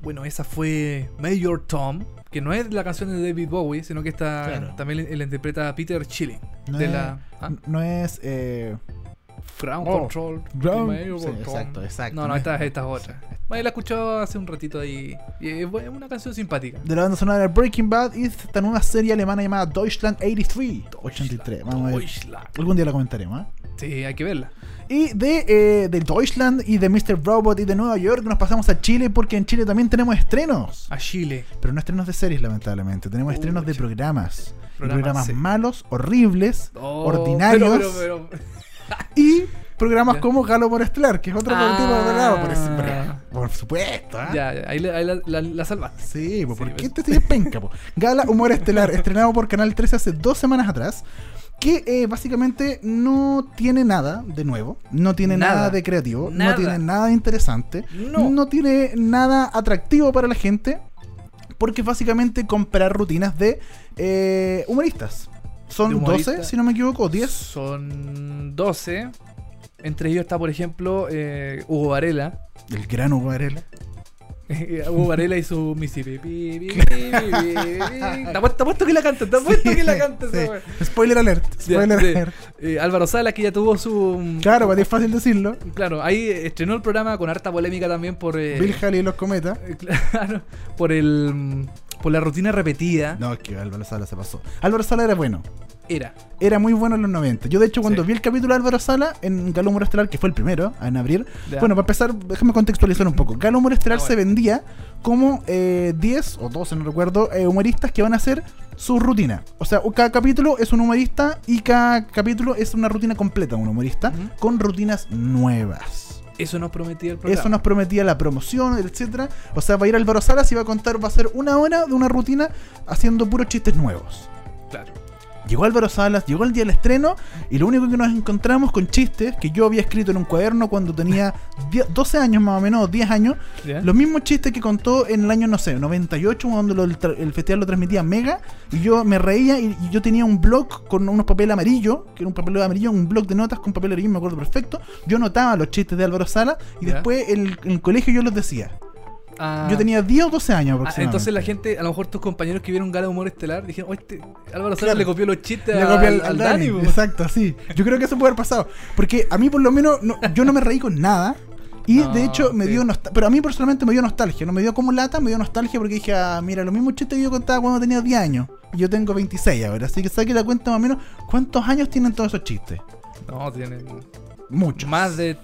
Bueno, esa fue Major Tom, que no es la canción de David Bowie, sino que está Claro. también la interpreta Peter Chilling. No de es, la ¿ah? no es eh, Ground Oh, Control. Ground- Major sí, Tom. exacto, exacto. No, no, esta, esta es otra. Bueno, la escuchó hace un ratito ahí. Y es una canción simpática. de la banda sonora de Breaking Bad y esta nueva serie alemana llamada Deutschland 83. 83, vamos a ver. Deutschland. Algún día la comentaremos, ¿eh? Sí, hay que verla. Y de, eh, de Deutschland y de Mr. Robot y de Nueva York nos pasamos a Chile porque en Chile también tenemos estrenos. A Chile. Pero no estrenos de series, lamentablemente. Tenemos estrenos de programas. Programas, programas sí. malos, horribles, Oh, ordinarios. pero- pero- y programas Ya. como Galo por Estelar, que es otro Ah. tipo de programa. Por, supuesto, ¿ah? Ya, ahí, la, ahí la- la- la salvaste. Sí, pues, ¿por qué pues. te sigues penca? po? Gala Humor Estelar, estrenado por Canal 13 hace dos semanas atrás. Que eh, básicamente no tiene nada de nuevo, no tiene nada, Nada. de creativo, Nada. no tiene nada de interesante, No. tiene nada atractivo para la gente, porque es básicamente comprar rutinas de eh, humoristas. De Son humorista. 12, si no me equivoco, 10. Son 12. Entre ellos está, por ejemplo, eh, Hugo Varela. El gran Hugo Varela. Hugo Varela y su Mississippi. te apuesto que la canta, te apuesto que la canta. Spoiler alert. Spoiler alert. Eh, Álvaro Salas, que ya tuvo su. Claro, para ti es fácil decirlo. Claro, ahí estrenó el programa con harta polémica también por. eh, Bill Haley y los cometas. eh, Claro, por el. Por la rutina repetida. No, es que Álvaro Sala se pasó. Álvaro Sala era bueno. Era. Era muy bueno en los 90. Yo, de hecho, cuando Sí. vi el capítulo de Álvaro Sala en Galo Humor Estelar, que fue el primero en abrir, Ya. bueno, para empezar, déjame contextualizar un poco. Galo Humor Estelar Ah, se vendía como eh, 10 o 12, no recuerdo, eh, humoristas que van a hacer su rutina. O sea, cada capítulo es un humorista y cada capítulo es una rutina completa de un humorista con rutinas nuevas. Eso nos prometía el programa. Eso nos prometía la promoción, etcétera. O sea, va a ir Álvaro Salas y va a contar, va a ser una hora de una rutina haciendo puros chistes nuevos. Claro. Llegó Álvaro Salas, llegó el día del estreno y lo único que nos encontramos con chistes que yo había escrito en un cuaderno cuando tenía 10 12 años más o menos, 10 años, los mismos chistes que contó en el año, no sé, 98, cuando lo- el, el festival lo transmitía Mega, y yo me reía y, y yo tenía un blog con unos papel amarillo, que era un papel amarillo, un blog de notas con papel amarillo, me acuerdo perfecto, yo notaba los chistes de Álvaro Salas y después en el colegio yo los decía. Ah, Yo tenía 10 o 12 años ah, aproximadamente. entonces la gente, a lo mejor tus compañeros que vieron Gala de Humor Estelar, dijeron, oye, este Álvaro Salas Claro. le copió los chistes Le al, al, al Dani, Dani. po". Exacto, sí. Yo creo que eso puede haber pasado. Porque a mí, por lo menos, no- yo no me reí con nada. Y No, de hecho me sí. dio nostalgia. Pero a mí personalmente me dio nostalgia. No me dio como lata, me dio nostalgia porque dije, ah, mira, los mismos chistes que yo contaba cuando tenía 10 años. Y yo tengo 26 ahora. Así que saque la cuenta más o menos cuántos años tienen todos esos chistes. No, tienen Muchos. más de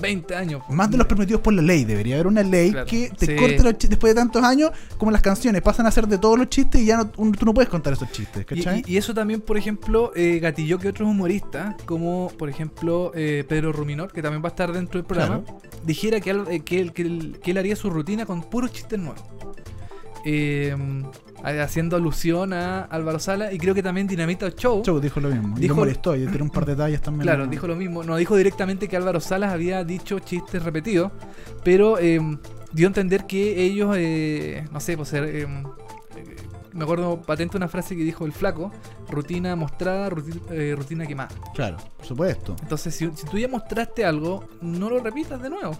20 años. Más de los permitidos por la ley. Debería haber una ley Claro. que te Sí. corte los chistes después de tantos años, como las canciones. Pasan a ser de todos los chistes y ya no, un- tú no puedes contar esos chistes. ¿Cachai? y- y eso también, por ejemplo, eh, gatilló que otros humoristas, como por ejemplo eh, Pedro Ruminor, que también va a estar dentro del programa, dijera que, eh, que, él, que, él, que él haría su rutina con puros chistes nuevos. Eh, haciendo alusión a Álvaro Sala y creo que también Dinamita Show. Show dijo lo mismo. y Dijo- lo molestó y tiene un par de detalles también. Claro, dijo lo mismo. No dijo directamente que Álvaro Salas había dicho chistes repetidos, pero eh, dio a entender que ellos, eh, no sé, pues, eh, eh, me acuerdo patente una frase que dijo el flaco, rutina mostrada, ruti- eh, rutina quemada. Claro, por supuesto. Entonces, si, si tú ya mostraste algo, no lo repitas de nuevo.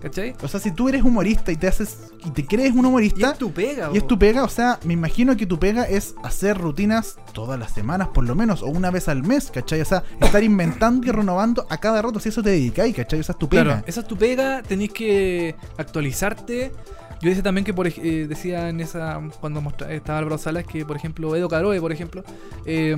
¿Cachai? O sea, si tú eres humorista y te haces y te crees un Y humorista es tu pega. y es tu pega, o sea, me imagino que tu pega es hacer rutinas todas las semanas por lo menos o una vez al mes, ¿cachai? O sea, estar inventando y renovando a cada rato si eso te dedicáis, ¿cachai? Esa es tu pega. Claro, esa es tu pega, tenés que actualizarte. Yo decía también que, por, eh, decía en esa, cuando mostra- estaba Álvaro Salas, que por ejemplo, Edo Caroe, por ejemplo, eh,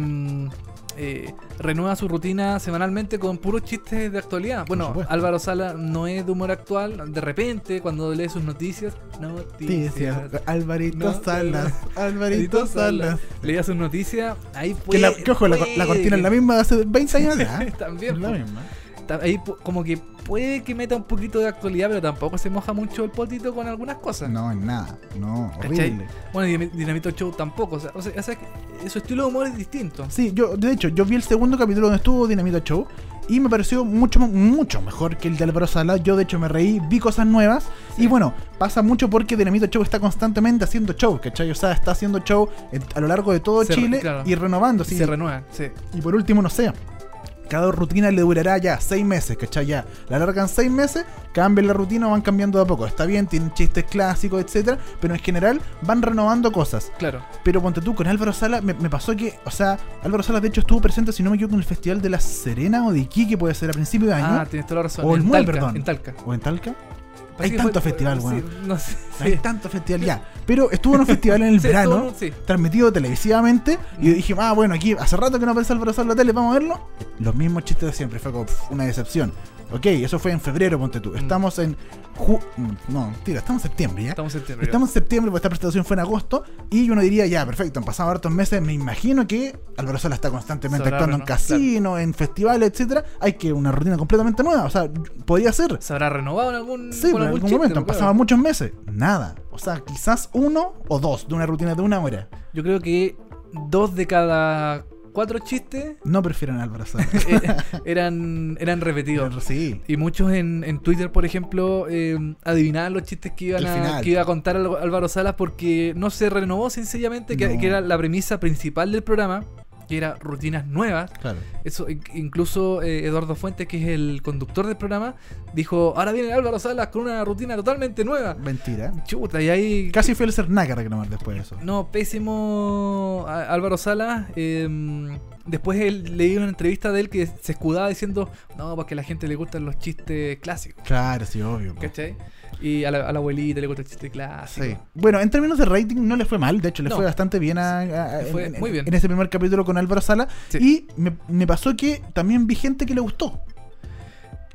eh, renueva su rutina semanalmente con puros chistes de actualidad. Bueno. Álvaro Salas no es de humor actual, de repente, cuando lee sus noticias, noticias. Alvarito No, Salas, Alvarito Salas. Leía sus noticias, ahí Que, puede, la, que ojo, la, la cortina es la misma de hace 20 años. También, Es la misma. Ahí como que puede que meta un poquito de actualidad, pero tampoco se moja mucho el potito con algunas cosas. No, en nada. No, ¿Cachai? horrible. Bueno, y Dinam- Dinamito Show tampoco. O sea, o sea, su estilo de humor es distinto. Sí, yo, de hecho, yo vi el segundo capítulo donde estuvo Dinamita Show y me pareció mucho, mucho mejor que el de Álvaro Sala. Yo, de hecho, me reí, vi cosas nuevas. Sí. Y bueno, pasa mucho porque Dinamita Show está constantemente haciendo show, ¿cachai? O sea, está haciendo show a lo largo de todo Se Chile claro. y renovando. sí. Se renueva, sí. Y por último, no sé. Cada rutina le durará ya seis meses, ¿cachai? Ya la alargan seis meses, cambian la rutina o van cambiando de a poco. Está bien, tienen chistes clásicos, etcétera, pero en general van renovando cosas. Claro. Pero ponte tú, con Álvaro Sala me, me pasó que, o sea, Álvaro Sala de hecho estuvo presente, si no me equivoco, en el Festival de La Serena o de Iquique, puede ser a principio de año. Ah, tienes toda la razón. O el Talca, perdón. En Talca. ¿O en Talca? Hay tanto fue- festival, sí, weón. No sé. Hay sí. tanto festival ya. Pero estuvo en un festival en el Sí, verano, estuvo- transmitido televisivamente. Y yo dije, ah, bueno, aquí hace rato que no aparece Álvaro Sala en la tele, vamos a verlo. Los mismos chistes de siempre, fue como una decepción. Ok, eso fue en febrero, ponte tú. Estamos en. ju- mm, no, tira, estamos en septiembre ya. Estamos en septiembre. Estamos en septiembre, porque esta presentación fue en agosto, y uno diría, ya, perfecto, han pasado hartos meses, me imagino que Álvaro Sala está constantemente Sabrá, actuando en ¿no? casinos, en festivales, etcétera. Hay que una rutina completamente nueva, o sea, podría ser. ¿Se habrá renovado en algún, Sí, en algún algún chiste, momento, han claro. pasado muchos meses, nada. O sea, quizás uno o dos de una rutina de una hora. Yo creo que dos de cada cuatro chistes No prefieren a Álvaro Sala. eran, eran repetidos. sí. Y muchos en, en Twitter, por ejemplo, eh, adivinaban los chistes que iban a, que iba a contar Álvaro Salas porque no se renovó sencillamente, que era la premisa principal del programa, que era rutinas nuevas. Claro. Eso, in- incluso eh, Eduardo Fuentes, que es el conductor del programa, dijo, ahora viene Álvaro Salas con una rutina totalmente nueva. Mentira. Chuta, y ahí... Casi fue el Cernaca a reclamar después de eso. No, pésimo a- Álvaro Salas. eh, después él, leí una entrevista de él que se escudaba diciendo, no, porque a la gente le gustan los chistes clásicos. Claro, sí, obvio. po. ¿Cachai? Y a la, a la abuelita le gusta el chiste clásico. Sí. Bueno, en términos de rating no le fue mal, de hecho le No. fue bastante bien, a, fue en, muy bien. en ese primer capítulo con Álvaro Sala. Sí. Y me, me pasó que también vi gente que le gustó.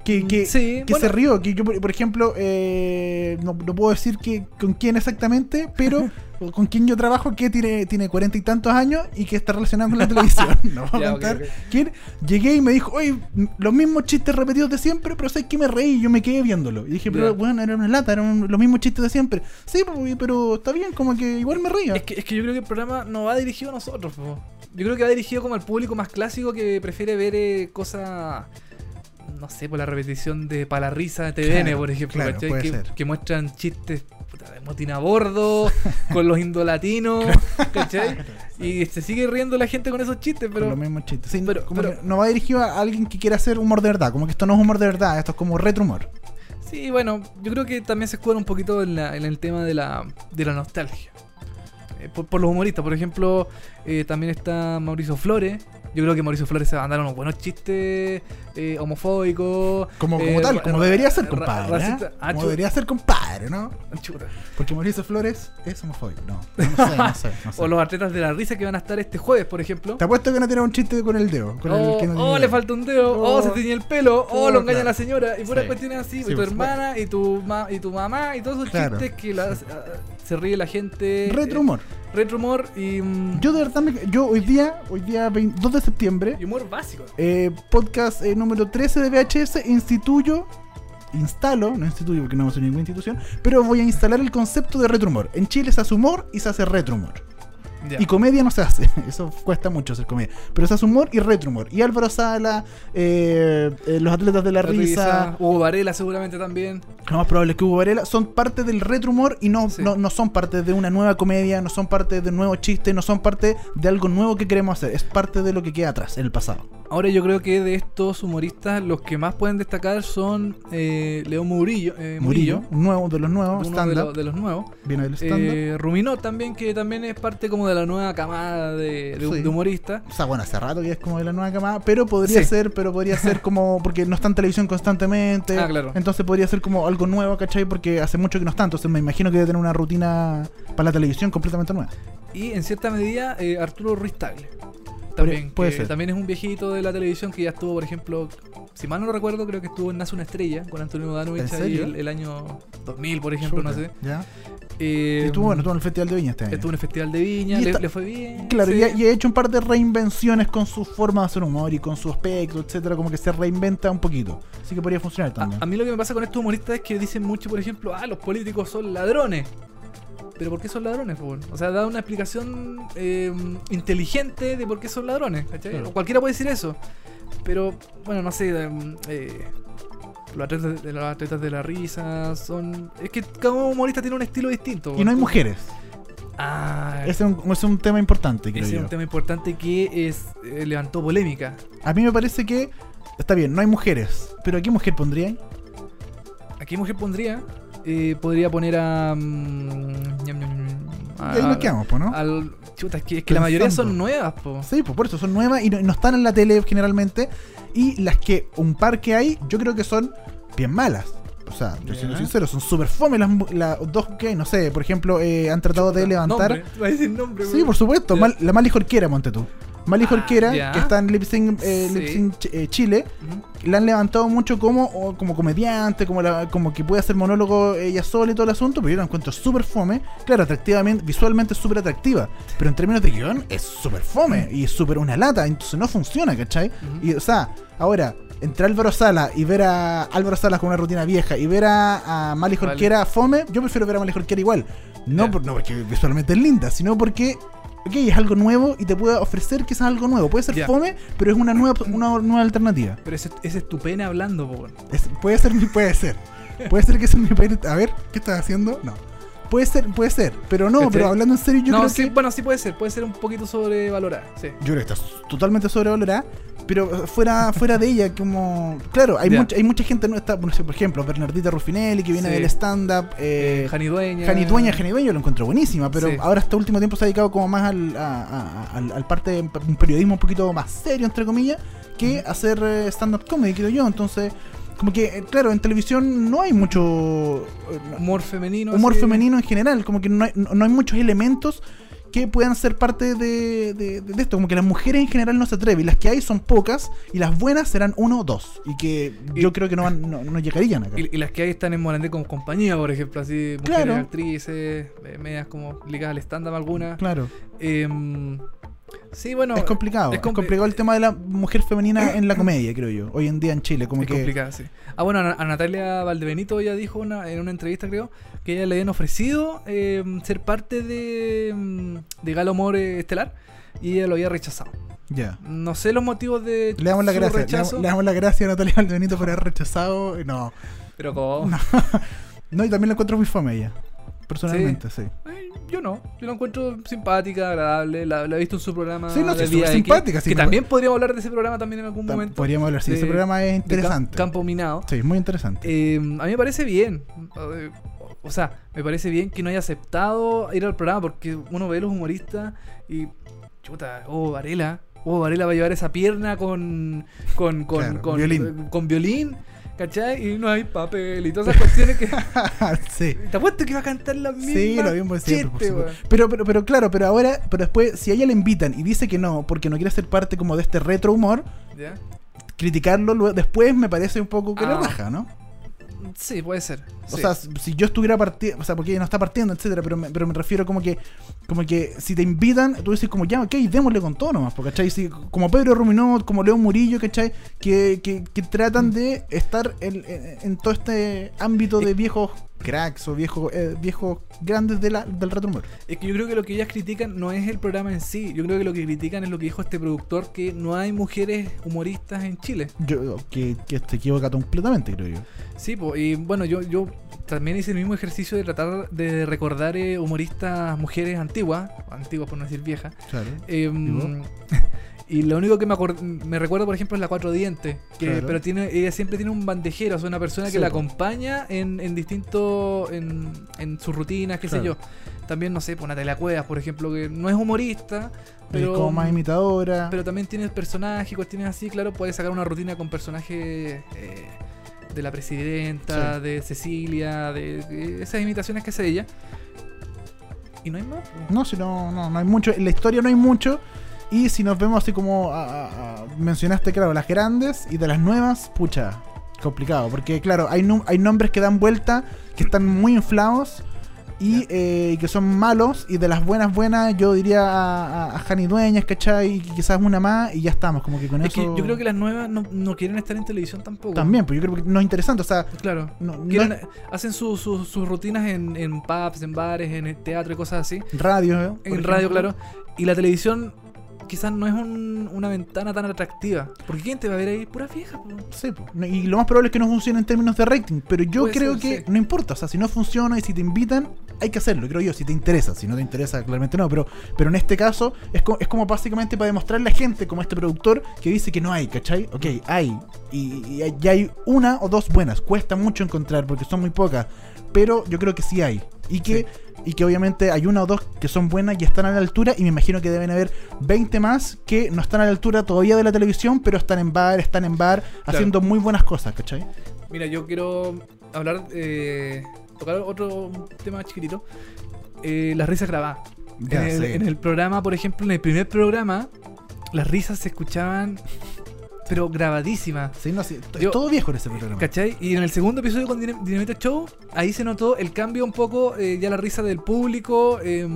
Que, que, Mm, Sí, que bueno. se rió. Que yo, por, ejemplo, eh, no, no puedo decir que, con quién exactamente, pero con quien yo trabajo que tiene tiene cuarenta y tantos años y que está relacionado con la televisión. No voy a contar quién. Llegué y me dijo, oye, los mismos chistes repetidos de siempre, pero sé que me reí y yo me quedé viéndolo. Y dije, pero bueno, era una lata, eran los mismos chistes de siempre. Sí, pero está bien, como que igual me ría. Es que, es que yo creo que el programa no va dirigido a nosotros. po. Yo creo que va dirigido como al público más clásico que prefiere ver eh, cosas, no sé, por la repetición de Palarrisa de TVN, Claro, por ejemplo, que, muestran chistes puta, de motina a bordo, con los indolatinos, ¿cachai? Y se sigue riendo la gente con esos chistes, Con los pero mismos chistes. Sí, pero- como pero- que no va dirigido a alguien que quiera hacer humor de verdad. Como que esto no es humor de verdad, esto es como retro humor. sí, bueno, yo creo que también se escuda un poquito en, la- en el tema de la, de la nostalgia. Eh, por, por los humoristas, por ejemplo, eh, también está Mauricio Flores. Yo creo que Mauricio Flores se va a mandar unos buenos chistes eh, homofóbicos. Como, eh, como tal, ra- como debería ser compadre. racista. ¿eh? Ah, como debería ser compadre, ¿no? chuta. Porque Mauricio Flores es homofóbico. No, no sé, no sé. no sé. O los atletas de la risa que van a estar este jueves, por ejemplo. Te apuesto que no tiene un chiste con el dedo. Con Oh, el que no tiene oh, le falta un dedo, oh, Oh. se tiñe el pelo, oh, Oh, lo engaña claro. la señora, y puras Sí. cuestiones así, Sí, y tu hermana, y tu, ma- y tu mamá, y todos esos Claro. chistes que la- ah, se ríe la gente. Retro eh, humor. retro humor y. mm, Yo de verdad, me- yo hoy día, hoy día 20 2 de septiembre, y humor básico. eh, podcast eh, número 13 de VHS, instituyo, instalo, no instituyo porque no soy ninguna institución, pero voy a instalar el concepto de retro humor. En Chile se hace humor y se hace retro Y comedia no se hace, eso cuesta mucho hacer comedia. Pero se hace humor y retro humor. Y Álvaro Sala, eh, eh, los atletas de la, La risa, Hugo Varela seguramente también. lo más probable es que Hugo Varela, son parte del retro humor y no, Sí. no, no son parte de una nueva comedia, no son parte de un nuevo chiste, no son parte de algo nuevo que queremos hacer. Es parte de lo que queda atrás, en el pasado. Ahora yo creo que de estos humoristas los que más pueden destacar son eh, León Murillo, eh, Murillo, Murillo, un nuevo de los nuevos, uno de, stand-up. los- de los nuevos. Viene del stand-up. Eh, Ruminó también, que también es parte como de la nueva camada de, de- Sí. de humoristas. O sea, bueno, hace rato que es como de la nueva camada, pero podría Sí. ser, pero podría ser como, porque no está en televisión constantemente. Ah, claro. Entonces podría ser como algo nuevo, ¿cachai? Porque hace mucho que no está, entonces me imagino que debe tener una rutina para la televisión completamente nueva. Y en cierta medida eh, Arturo Ruiz Tagle. También, puede que ser. también es un viejito de la televisión que ya estuvo, por ejemplo, si mal no recuerdo, creo que estuvo en Nace una estrella con Antonio Danovich ¿En ahí el, el año 2000, por ejemplo, no sé. ¿Ya? Eh, Y estuvo, bueno, estuvo en el Festival de Viña este año. estuvo en el Festival de Viña, Y le, está- le fue bien. Claro, sí. y, ha, y ha hecho un par de reinvenciones con su forma de hacer humor y con su aspecto, etcétera, como que se reinventa un poquito. Así que podría funcionar también. A, a mí lo que me pasa con estos humoristas es que dicen mucho, por ejemplo, ah, los políticos son ladrones. Pero ¿por qué son ladrones? O sea, da una explicación eh, inteligente de por qué son ladrones. ¿cachai? Claro. O Cualquiera puede decir eso. Pero, bueno, no sé. eh, eh, los, atletas de, los atletas de la risa son... Es que cada humorista tiene un estilo distinto. y no hay mujeres. Ah, Ese es un, ese es un tema importante, creo ese es un tema importante que es eh, levantó polémica. A mí me parece que está bien, no hay mujeres. Pero ¿a qué mujer pondrían? ¿A qué mujer pondría? Eh, podría poner a... mm, ñam, Y ahí a- nos quedamos, pues, ¿no? Al, chuta, es que, es que la mayoría son nuevas, po. Sí, pues por eso son nuevas y no, están en la tele generalmente. Y las que, un par que hay, yo creo que son bien malas. O sea, yo siendo sincero, son súper fome las, las dos que hay. No sé, por ejemplo, eh, han tratado de levantar. Nombre, va a decir nombre, Sí, por supuesto. Mal- la Mali Jorquera, monte tú. Mali Ah, Jorquera, ya. que está en Lip Sync, eh, Sí. Lip Sync Ch- eh, Chile, la han levantado mucho como, o como comediante, como, la, como que puede hacer monólogo ella sola y todo el asunto, pero yo la encuentro súper fome. Claro, atractivamente, visualmente es súper atractiva, pero en términos de guion es súper fome y es súper una lata, entonces no funciona, ¿cachai? Y, o sea, ahora, entre Álvaro Sala y ver a Álvaro Salas con una rutina vieja y ver a, a Mali Vale. Jorquera fome, yo prefiero ver a Mali Jorquera igual. No, Ya. por- no porque visualmente es linda, sino porque ok, es algo nuevo y te puede ofrecer que es algo nuevo. Puede ser Ya. fome, pero es una nueva, una nueva alternativa. Pero ese, ese es tu pena hablando, po. weón. Es- puede ser, puede ser. Puede ser que es mi país. A ver, ¿qué estás haciendo? No. Puede ser, puede ser, pero no, ¿Cachai? pero hablando en serio, yo no, creo sí, que. bueno, sí puede ser, puede ser un poquito sobrevalorada, sí. Yo creo que está totalmente sobrevalorada, pero fuera, fuera de ella, como. Claro, hay, mucha, hay mucha gente, no está, no sé, por ejemplo, Bernardita Ruffinelli, que viene Sí. del stand-up. Eh, Eh, Jani Dueña. Jani Dueña, Jani Dueña, yo lo encuentro buenísima, pero Sí. ahora este último tiempo se ha dedicado como más al, a- al, al parte de un periodismo un poquito más serio, entre comillas, que hacer eh, stand-up comedy, creo yo. Entonces, como que, eh, claro, en televisión no hay mucho eh, Humor femenino. humor así. femenino en general, como que no hay, no no hay muchos elementos que puedan ser parte de, de- de esto, como que las mujeres en general no se atreven, y las que hay son pocas, y las buenas serán uno o dos, y que Y- yo creo que no, van- no, no llegarían acá. Y, y las que hay están en Morandé con compañía, por ejemplo, así, mujeres Claro. actrices, eh, medias como ligadas al stand-up algunas. Claro. Em, sí, bueno. es complicado. es Es, compli- complicado el tema de la mujer femenina en la comedia, creo yo. Hoy en día en Chile, como es que. complicado, sí. Ah, bueno, a, Natalia Valdebenito ya dijo una- en una entrevista, creo, que ella le habían ofrecido em, ser parte de, em, de Galo Humor eh, Estelar y ella lo había rechazado. Ya. No sé los motivos de Le damos la gracia. Le damos, rechazo, le damos la gracia a Natalia Valdebenito por haber rechazado. No. pero como... No, y también la encuentro muy fama ella. Personalmente, sí. Eh, yo no, yo la encuentro simpática, agradable, la, la he visto en su programa. Sí, no, sí, de X, simpática, sí, que también podríamos hablar de ese programa también en algún momento. Podríamos hablar, sí, de- ese programa es interesante. Campo Minado. Sí, muy interesante. Eh, a mí me parece bien. O sea, me parece bien que no haya aceptado ir al programa porque uno ve a los humoristas y. Chuta, oh, Varela. Oh, Varela va a llevar esa pierna con. con. con. Claro, con violín. con violín, ¿Cachai? Y no hay papel y todas esas cuestiones que. sí. Te apuesto que va a cantar la misma. Sí, lo mismo siempre, por supuesto. Pero, pero, pero claro, pero ahora, pero después, si a ella le invitan y dice que no, porque no quiere ser parte como de este retro humor, ¿Ya? criticarlo luego- después me parece un poco que le Ah. raja, ¿no? Sí, puede ser. O sí. sea, si yo estuviera partiendo, o sea, porque ella no está partiendo, etcétera, pero me, pero me refiero como que, como que si te invitan, tú dices como ya, ok, démosle con todo nomás, porque, ¿cachai? Si- como Pedro Ruminot, como León Murillo, ¿cachai? Que, que, que tratan de estar en, en- en todo este ámbito de viejos cracks o viejos, eh, viejos grandes de la, del retro humor. Es que yo creo que lo que ellas critican no es el programa en sí. Yo creo que lo que critican es lo que dijo este productor, que no hay mujeres humoristas en Chile. Yo, que, que te equivoca completamente, creo yo. Sí, po, y bueno, yo, yo también hice el mismo ejercicio de tratar de recordar eh, humoristas mujeres antiguas, antiguas por no decir viejas. Claro. Em, y lo único que me, me recuerdo, por ejemplo, es la Cuatro Dientes. Que, Claro. Pero tiene, ella siempre tiene un bandejero, o sea, una persona que la po. acompaña en, en distintos. En, en sus rutinas, qué sé yo. También, no sé, por Natalia Cuevas, por ejemplo, que no es humorista, Pero, pero. como más imitadora. Pero también tiene personajes, cuestiones así, claro, puede sacar una rutina con personajes eh, de la presidenta, Sí. de Cecilia, de, de esas imitaciones que hace ella. Y no hay más. No, si no, no, no hay mucho. En la historia no hay mucho. Y si nos vemos así como a- a- a- mencionaste, claro, las grandes y de las nuevas, pucha, complicado. Porque, claro, hay, num- hay nombres que dan vuelta, que están muy inflados y eh, que son malos. Y de las buenas, buenas, yo diría a, a, Jani Dueñas, ¿cachai? Y quizás una más y ya estamos. Como que con Es que eso. yo creo que las nuevas no, no quieren estar en televisión tampoco. También, pues yo creo que no es interesante. O sea, Claro. no, no Quieren- es hacen su- su- sus rutinas en, en pubs, en bares, en teatro y cosas así. radio, ¿eh? En radio, claro. Y la televisión quizás no es un- una ventana tan atractiva. Porque ¿quién te va a ver ahí? Pura vieja. po. Sí, po. Y lo más probable es que no funcione en términos de rating, pero yo Puede creo ser, que sí. no importa, o sea, si no funciona y si te invitan, hay que hacerlo, creo yo, si te interesa, si no te interesa, claramente no, pero, pero en este caso es, co- es como básicamente para demostrarle a la gente, como este productor, que dice que no hay, ¿cachai? Ok, hay, y, y ya hay una o dos buenas, cuesta mucho encontrar porque son muy pocas, pero yo creo que sí hay, y que... Y que obviamente hay una o dos que son buenas y están a la altura. Y me imagino que deben haber 20 más que no están a la altura todavía de la televisión, pero están en bar, están en bar, haciendo muy buenas cosas, ¿cachai? Mira, yo quiero hablar, eh, tocar otro tema chiquitito. Eh, las risas grabadas. Ya, en, el, sí. en el programa, por ejemplo, en el primer programa, las risas se escuchaban, pero grabadísimas. Sí, no, sí, Yo- todo viejo en ese programa. ¿Cachai? Y en el segundo episodio con Dina- Dynamite Show, ahí se notó el cambio un poco, eh, ya la risa del público, eh,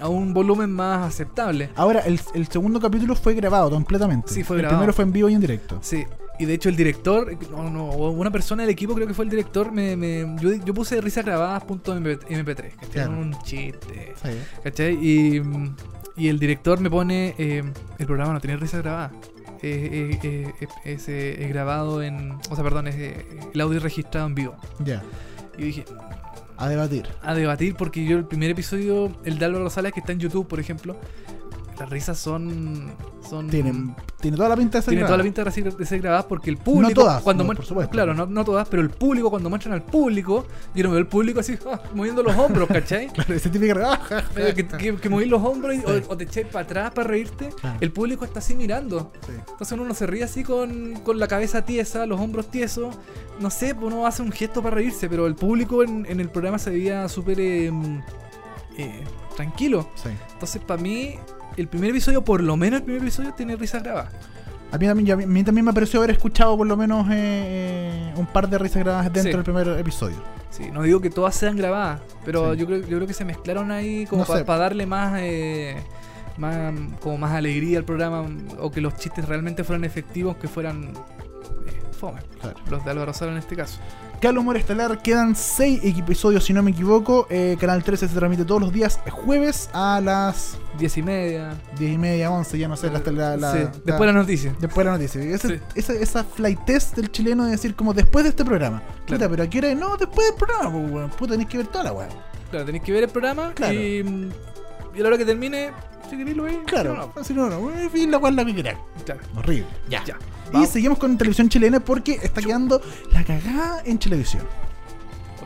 a un volumen más aceptable. Ahora, el, el segundo capítulo fue grabado completamente. Sí, fue el grabado. primero fue en vivo y en directo. Sí, y de hecho el director, no, no, una persona del equipo, creo que fue el director, me, me- yo, yo puse risas grabadas.mp3, ¿cachai? Claro. Un chiste, Sí. ¿cachai? Y, y el director me pone, eh, el programa no tiene risas grabadas. Eh, es, grabado en, o sea, perdón, es eh, el audio registrado en vivo. Ya. Y dije, A debatir. a debatir porque yo el primer episodio, el de Álvaro Rosales que está en YouTube, por ejemplo, las risas son... son Tiene, tiene toda la pinta de ser tiene toda la pinta de ser, de ser grabadas porque el público todas, cuando no, por supuesto. claro no, no todas pero el público cuando muestran al público yo no veo el público así ah, moviendo los hombros ¿cachai? Claro, ese típico. ah, Eh, que, que, que movís los hombros y- Sí. o, o te echáis para atrás para reírte Claro. el público está así mirando Sí. entonces uno no se ríe así con, con la cabeza tiesa los hombros tiesos no sé pues uno hace un gesto para reírse pero el público en, en el programa se veía súper eh, eh, tranquilo Sí. entonces para mí el primer episodio por lo menos el primer episodio tiene risas grabadas A mí, también- a mí- también me pareció haber escuchado por lo menos eh, un par de risas grabadas dentro Sí. del primer episodio. Sí, no digo que todas sean grabadas, pero Sí. yo, creo, yo creo que se mezclaron ahí como No para darle más, eh, más como más alegría al programa o que los chistes realmente fueran efectivos, que fueran eh, fome. Claro. Los de Álvaro Sala en este caso. Calo Humor Estelar, quedan 6 episodios si no me equivoco. Eh, Canal 13 se transmite todos los días jueves a las Diez y media. 10 y media, 11, ya no sé, hasta la, la- Sí, la- Después la noticia. después de la noticia. Ese- Sí. esa, esa flight test del chileno de decir como después de este programa. Puta, Claro. pero ¿a qué hora? es? No, después del programa, pues, weón. Puta, tenés que ver toda la weá. Claro, tenéis que ver el programa Claro. y, mm, y a la hora que termine, si queréis lo veis. Claro, si no, no. no, fin, la es la que. Claro. Horrible. Ya. Ya. Y seguimos con televisión chilena porque está quedando la cagada en televisión.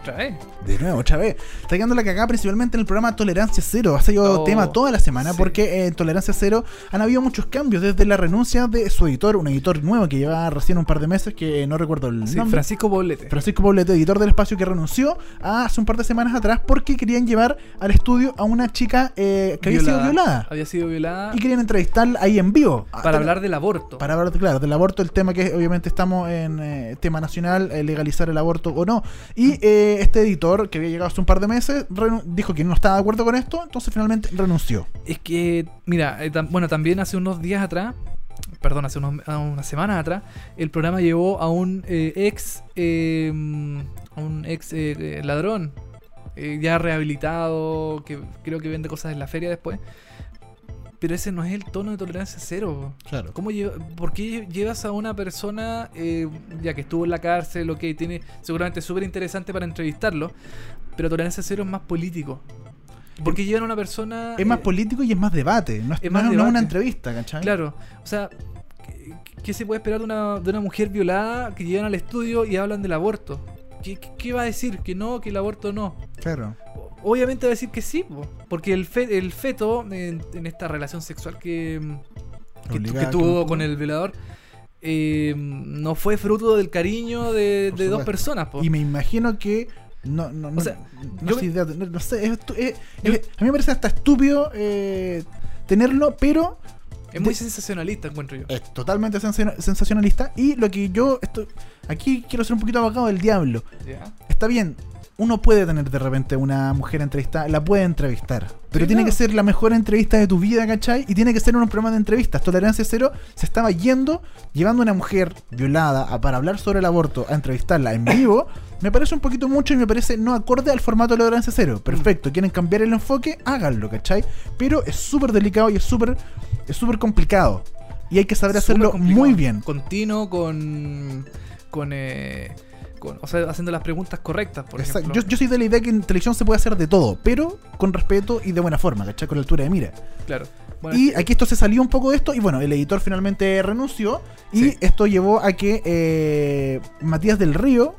Otra vez. De nuevo, otra vez. Está quedando la cagada principalmente en el programa Tolerancia Cero. Ha sido Oh, tema toda la semana sí. porque en Tolerancia Cero han habido muchos cambios desde la renuncia de su editor, un editor nuevo que lleva recién un par de meses, que no recuerdo el Sí, nombre. Francisco Poblete. Francisco Poblete, editor del espacio que renunció hace un par de semanas atrás porque querían llevar al estudio a una chica eh, que había sido violada. Había sido violada Y querían entrevistarla ahí en vivo. Ah, para hablar del aborto. para hablar, claro, del aborto, el tema que obviamente estamos en eh, tema nacional, eh, legalizar el aborto o no. Y eh, este editor, que había llegado hace un par de meses, dijo que no estaba de acuerdo con esto, entonces finalmente renunció. Es que, mira, eh, bueno, también hace unos días atrás, perdón, hace unos, a unas semanas atrás, el programa llevó a un eh, ex, eh, a un ex eh, eh, ladrón, ya rehabilitado, que creo que vende cosas en la feria después. Pero ese no es el tono de tolerancia cero. Claro. ¿Cómo lleva- ¿Por qué llevas a una persona, eh, ya que estuvo en la cárcel, ok, tiene seguramente súper interesante para entrevistarlo, pero tolerancia cero es más político? ¿Por qué llevan a una persona... Es más eh, político y es más debate, no es, más no una entrevista, ¿cachai? Claro, o sea, ¿qué, qué se puede esperar de una, de una mujer violada que llegan al estudio y hablan del aborto? ¿Qué, qué- qué va a decir? ¿Que no? ¿Que el aborto no? Claro. Obviamente va a decir que sí, po, porque el, fe- el feto en, en esta relación sexual que, que tuvo con el violador eh, no fue fruto del cariño de, dos personas. po. Y me imagino que. No, no, no, sea, no, yo sé, me- idea, no, no sé, es a mí me parece hasta estúpido eh, tenerlo, pero es muy de- sensacionalista, encuentro yo. es totalmente sensa- sensacionalista. Y lo que yo estoy. Aquí quiero ser un poquito abogado del diablo. Está bien, uno puede tener de repente una mujer entrevistada, la puede entrevistar. Pero Sí, tiene que ser la mejor entrevista de tu vida, ¿cachai? Y tiene que ser un programa de entrevistas. Tolerancia Cero se estaba yendo, llevando a una mujer violada a- para hablar sobre el aborto, a entrevistarla en vivo. Me parece un poquito mucho y me parece no acorde al formato de Tolerancia Cero. Perfecto, quieren cambiar el enfoque, háganlo, ¿cachai? Pero es súper delicado y es súper es súper complicado. Y hay que saber hacerlo muy bien. Continuo con. con, eh, con- o sea, haciendo las preguntas correctas, por Exacto. ejemplo. Yo, yo soy de la idea que en televisión se puede hacer de todo, pero con respeto y de buena forma, ¿cachai? Con la altura de mira. Claro. Bueno, Y aquí esto se salió un poco de esto y bueno, el editor finalmente renunció y Sí. esto llevó a que eh, Matías del Río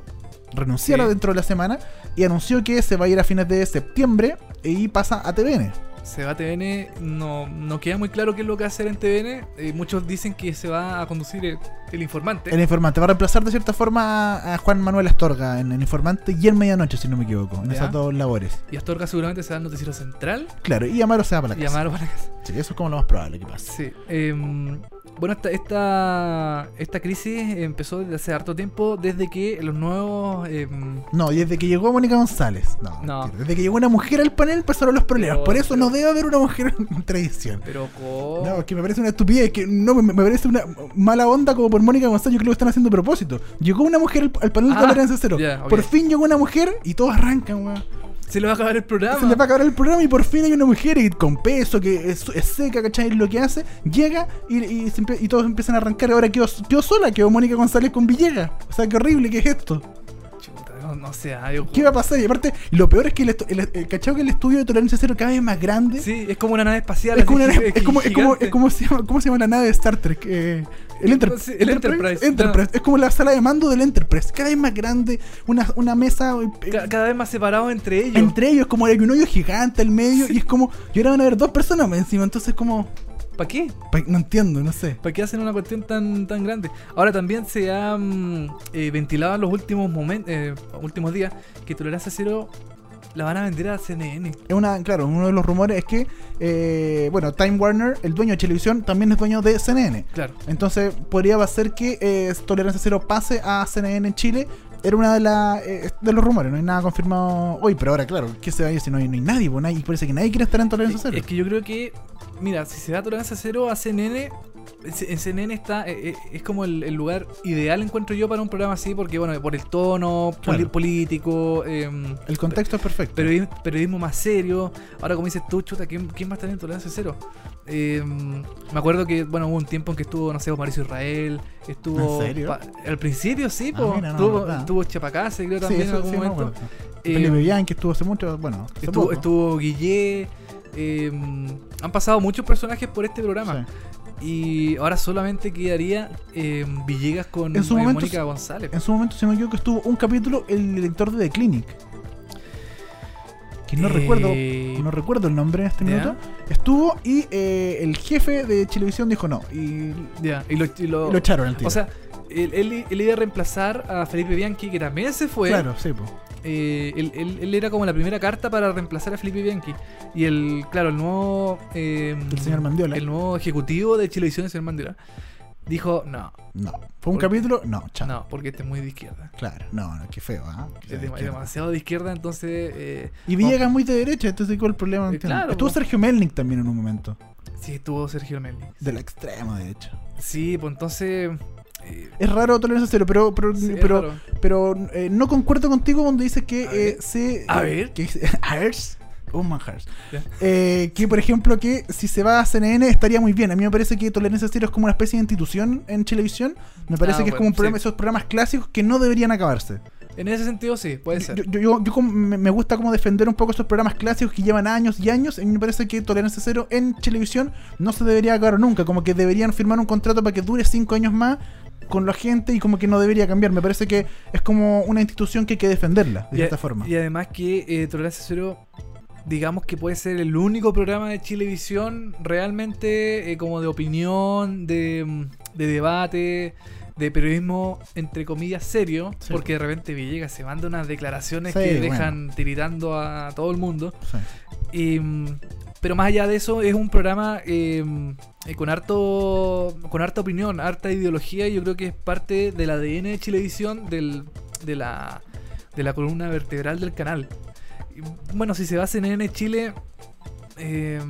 renunciara Sí. dentro de la semana y anunció que se va a ir a fines de septiembre y pasa a TVN. Se va a TVN, no, no queda muy claro qué es lo que va a hacer en TVN. Eh, muchos dicen que se va a conducir el, el informante. El informante va a reemplazar de cierta forma a, Juan Manuel Astorga en el informante y en medianoche, si no me equivoco, en Ya. esas dos labores. Y Astorga seguramente se va al noticiero central Claro, y Amaro se va para la y casa. Amaro para la casa. Sí, eso es como lo más probable que pase. Sí. em, bueno, esta, esta, esta crisis empezó desde hace harto tiempo, desde que los nuevos... em, No, desde que llegó Mónica González. No, No. Desde que llegó una mujer al panel empezaron los problemas. Pero- Por eso pero- no debe haber una mujer en televisión. pero con... No, es que me parece una estupidez, que no me, me parece una mala onda como por Mónica González, yo creo que están haciendo a propósito. Llegó una mujer al, al panel de Ah, tolerancia cero. Por fin llegó una mujer y todos arrancan, weón. Se le va a acabar el programa. Se le va a acabar el programa y por fin hay una mujer y con peso, que es, es seca, ¿cachai? Lo que hace, llega y, todos empiezan a arrancar. Ahora quedó, quedó sola, quedó Mónica González con Villegas. O sea, qué horrible que es esto. Chuta, no, sé. yo- ¿Qué va a pasar? Y aparte, lo peor es que el, el, el- ¿cachai que el estudio de tolerancia cero cada vez es más grande. Sí, es como una nave espacial. Es como, una nave- es como, es como, gigante. es como se llama, ¿cómo se llama la nave de Star Trek? Eh, el, Enter- el Enterprise. Enterprise. Es como la sala de mando del Enterprise. Cada vez más grande, una, una mesa eh, Ca- cada vez más separados entre ellos. entre ellos, como hay un hoyo gigante al medio. Y es como, y ahora van a haber dos personas más encima. Entonces, como, ¿Para qué? pa- no entiendo, no sé. ¿Para qué hacen una cuestión tan, tan grande? Ahora también se ha eh, ventilado en los últimos momentos, últimos días que Tolerancia Cero la van a vender a CNN. Es una, claro, uno de los rumores es que, eh, bueno, Time Warner, el dueño de televisión, también es dueño de CNN. Claro. Entonces podría ser que eh, Tolerancia Cero pase a CNN en Chile. Era una de, las eh, de los rumores, no hay nada confirmado hoy, pero ahora, claro, ¿qué se va a ir si no hay, no hay nadie? Pues nadie, parece que nadie quiere estar en Tolerancia Cero. es que yo creo que, mira, si se da Tolerancia Cero a CNN, CNN está, eh, eh, es como el, el lugar ideal, encuentro yo, para un programa así, porque, bueno, por el tono Claro. político, em, el contexto es perfecto. periodismo, periodismo más serio. Ahora, como dices tú, chuta, ¿quién, quién va a estar en Tolerancia Cero? Eh, me acuerdo que, bueno, hubo un tiempo en que estuvo, no sé, Mauricio Israel, estuvo... ¿En serio? pa- al principio sí, Ah, po, mira, no, estuvo, estuvo Chapacase, creo sí, también en eso algún sí, me momento. acuerdo. Eh, Felipe Bianchi estuvo hace mucho, bueno, hace Estuvo, poco. estuvo Guillé. eh, han pasado muchos personajes por este programa. Sí. Y ahora solamente quedaría eh, Villegas con En su eh, momento Mónica González. En su momento, si me equivoco, estuvo un capítulo el director de The Clinic. Que no Eh, recuerdo no recuerdo el nombre en este ¿Ya? minuto. Estuvo y eh, el jefe de televisión dijo no. Y, Ya, y lo, y lo- y lo echaron al tío. O sea, él, él- él iba a reemplazar a Felipe Bianchi, que también se fue. claro, sí, po. Eh, él, él- él era como la primera carta para reemplazar a Felipe Bianchi. Y el, claro, el nuevo. eh, El señor Mandiola. El nuevo ejecutivo de Chilevisión, el señor Mandiola, dijo: No, No. ¿Fue un capítulo? No, chao. no, porque este es muy de izquierda. Claro, no, no, qué feo, ¿ah? Es dem- es izquierda. demasiado de izquierda, entonces. eh, Y Villegas muy de derecha, entonces ¿cuál el problema? No Eh, claro, Estuvo. Sergio Melnik también en un momento. Sí, estuvo Sergio Melnik. De la extrema derecha. Sí, pues entonces. Eh, Es raro tolerancia cero, pero, pero, sí, pero, pero eh, no concuerdo contigo cuando dices que A eh, ver. se. A ver. Que, Hers. Oh, man, Hers. Ya. Eh, que por ejemplo, que si se va a CNN estaría muy bien. A mí me parece que Tolerancia Cero es como una especie de institución en televisión. Me parece Ah, que es como un programa, sí. esos programas clásicos que no deberían acabarse. En ese sentido, sí, puede ser. Yo, yo, yo- me me gusta como defender un poco esos programas clásicos que llevan años y años. A mí me parece que Tolerancia Cero en televisión no se debería acabar nunca. Como que deberían firmar un contrato para que dure cinco años más con la gente y como que no debería cambiar. Me parece que es como una institución que hay que defenderla de y, a- esta forma. y además que eh, Tolerancia Cero, digamos que puede ser el único programa de Chilevisión realmente eh, como de opinión, de, mm, de debate, de periodismo entre comillas serio, Sí. porque de repente Villegas se manda unas declaraciones Sí, que bueno. dejan tiritando a todo el mundo. Sí. Y, mm, pero más allá de eso, es un programa eh, eh, con harto con harta opinión, harta ideología. Y yo creo que es parte del ADN de Chilevisión, del, de, la, de la columna vertebral del canal. Y, bueno, si se va a CNN Chile, eh,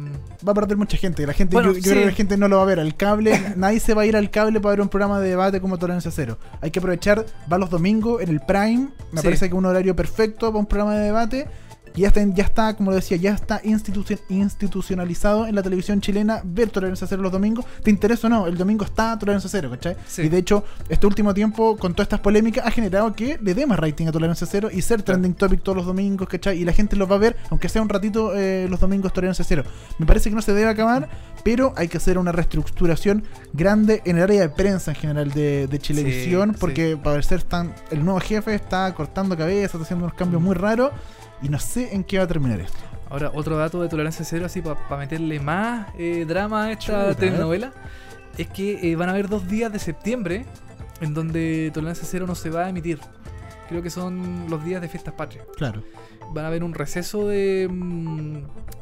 Va a perder mucha gente. La gente, Bueno, yo, yo creo que la gente no lo va a ver. Al cable, nadie se va a ir al cable para ver un programa de debate como Tolerancia Cero. Hay que aprovechar, va los domingos en el Prime. Me Sí. parece que es un horario perfecto para un programa de debate. Y ya está, ya está, como decía, ya está instituci- institucionalizado en la televisión chilena ver Tolerancia Cero los domingos. ¿Te interesa o no? El domingo está Tolerancia Cero, ¿cachai? Sí. Y de hecho, este último tiempo, con todas estas polémicas, ha generado que le dé más rating a Tolerancia Cero y ser trending topic todos los domingos, ¿cachai? Y la gente los va a ver, aunque sea un ratito eh, los domingos Tolerancia Cero. Me parece que no se debe acabar, pero hay que hacer una reestructuración grande en el área de prensa en general de, de Chilevisión, Sí, porque para ser tan. El nuevo jefe está cortando cabezas, está haciendo unos cambios muy raros, y no sé en qué va a terminar esto. ahora otro dato de Tolerancia Cero, así para meterle más eh, drama a esta Chuta, telenovela, es que eh, van a haber dos días de septiembre en donde Tolerancia Cero no se va a emitir. Creo que son los días de fiestas patrias. Claro. van a haber un receso de mm,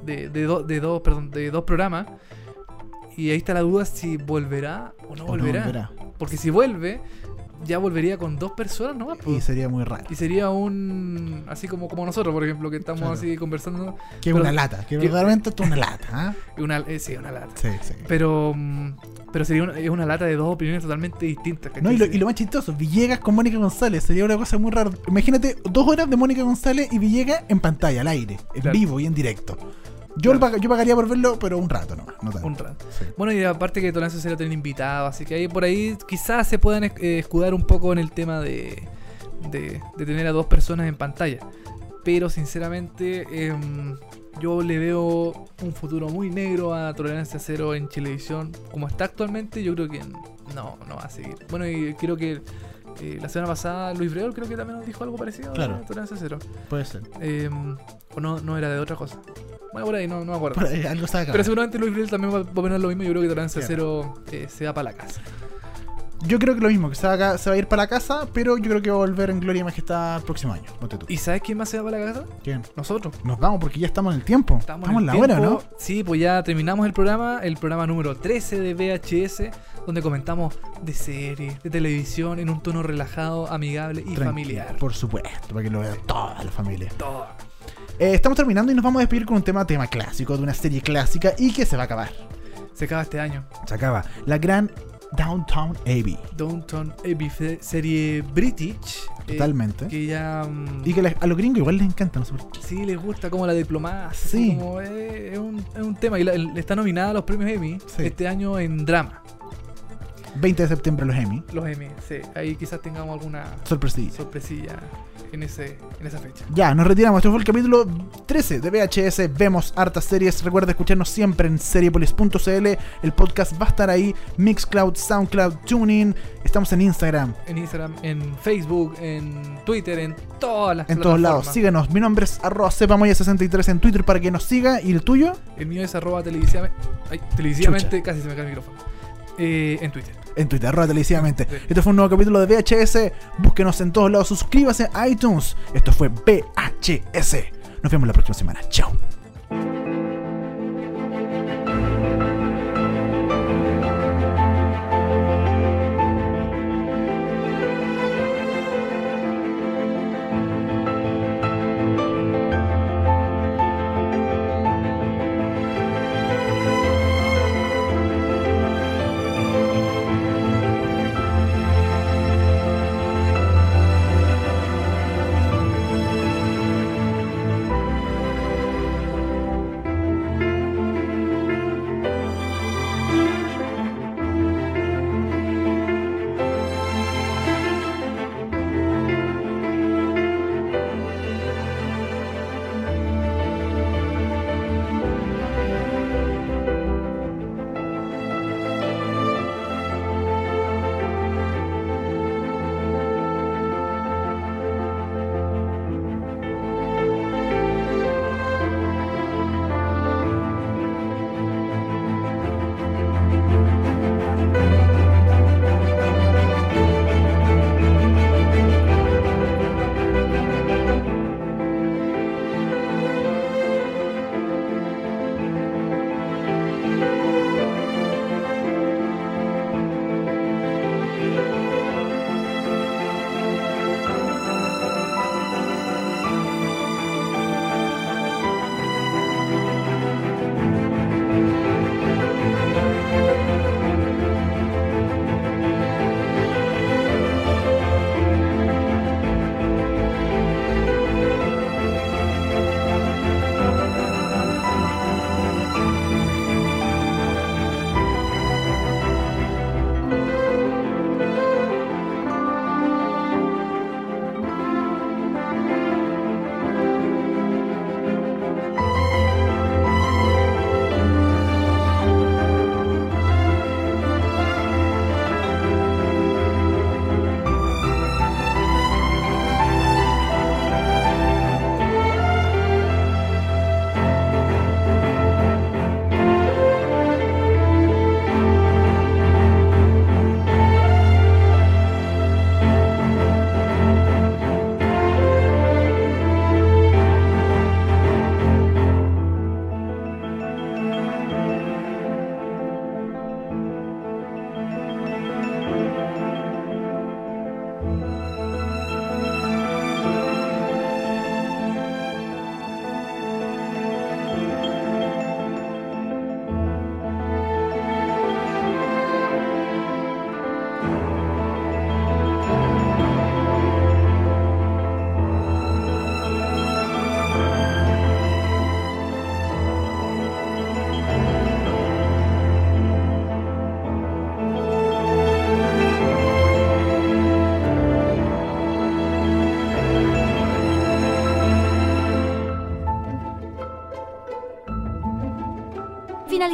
de, de, do- de dos perdón de dos programas y ahí está la duda si volverá o no O no volverá, volverá. porque si vuelve ya volvería con dos personas nomás po. Y sería muy raro. y sería un así como como nosotros por ejemplo que estamos Claro. así conversando Que es una lata, que esto es una lata, ¿ah? una eh, sí una lata Sí, sí. pero mm, pero sería una, es una lata de dos opiniones totalmente distintas No, y, lo, ¿cachai? y lo más chistoso, Villegas con Mónica González, sería una cosa muy rara. Imagínate dos horas de Mónica González y Villegas en pantalla, al aire, en Claro. vivo y en directo. Yo, Claro. lo pag- yo pagaría por verlo, pero un rato nomás, no tanto. un rato Sí. Bueno, y aparte que Tolerancia Cero tiene invitados, así que ahí por ahí quizás se puedan eh, escudar un poco en el tema de, de, de tener a dos personas en pantalla. Pero sinceramente em, yo le veo un futuro muy negro a Tolerancia Cero en televisión. Como está actualmente, yo creo que no, no va a seguir. Bueno, y creo que eh, la semana pasada Luis Breol creo que también nos dijo algo parecido Claro. a Tolerancia Cero. Puede ser. Em, o no, no era de otra cosa. Bueno, por ahí, no, no me acuerdo. Por ahí, algo está acá. Pero seguramente Luis Breol también va a opinar lo mismo. Yo creo que Tolerancia. Cero eh, se va para la casa. Yo creo que lo mismo, que se va, acá- se va a ir para la casa, pero yo creo que va a volver en Gloria y Majestad el próximo año. Ponte tú. ¿Y sabes quién más se va para la casa? ¿Quién? Nosotros. Nos vamos porque ya estamos en el tiempo. Estamos, en el la hora. ¿no? Sí, pues ya terminamos el programa, el programa número 13 de VHS, donde comentamos de series, de televisión, en un tono relajado, amigable y familiar. Por supuesto, para que lo vea toda la familia. Todo. Eh, estamos terminando y nos vamos a despedir con un tema, tema clásico, de una serie clásica y que se va a acabar. Se acaba este año. Se acaba. La gran Downtown Abbey. Downton Abbey, serie British. eh, Totalmente. que ya. mm, Y que a los gringos igual les encanta, no. Sí, les gusta como la diplomacia. Sí. como, eh, es, un, es un tema. Y la- el- está nominada a los premios Emmy Sí. este año en drama. 20 de septiembre los Emmy. Los Emmy, sí. Ahí quizás tengamos alguna Sorpresilla. sorpresilla en, ese, en esa fecha. Ya, nos retiramos. Este fue el capítulo 13 de VHS. Vemos hartas series. Recuerda escucharnos siempre en seriepolis.cl. El podcast va a estar ahí. Mixcloud, Soundcloud, TuneIn. Estamos en Instagram. En Instagram, en Facebook, en Twitter, en todas las En todos lados. Síganos. Mi nombre es arroba cepamoya63 en Twitter para que nos siga. ¿Y el tuyo? El mío es arroba televisivamente. Ay, televisivamente, casi se me cae el micrófono. Eh, en Twitter. En Twitter, arroba televisivamente. Sí. Este fue un nuevo capítulo de VHS. Búsquenos en todos lados. Suscríbase a iTunes. Esto fue VHS. Nos vemos la próxima semana. Chao.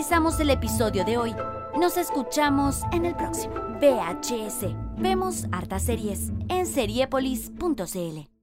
Finalizamos el episodio de hoy. Nos escuchamos en el próximo. VHS. Vemos hartas series en seriepolis.cl.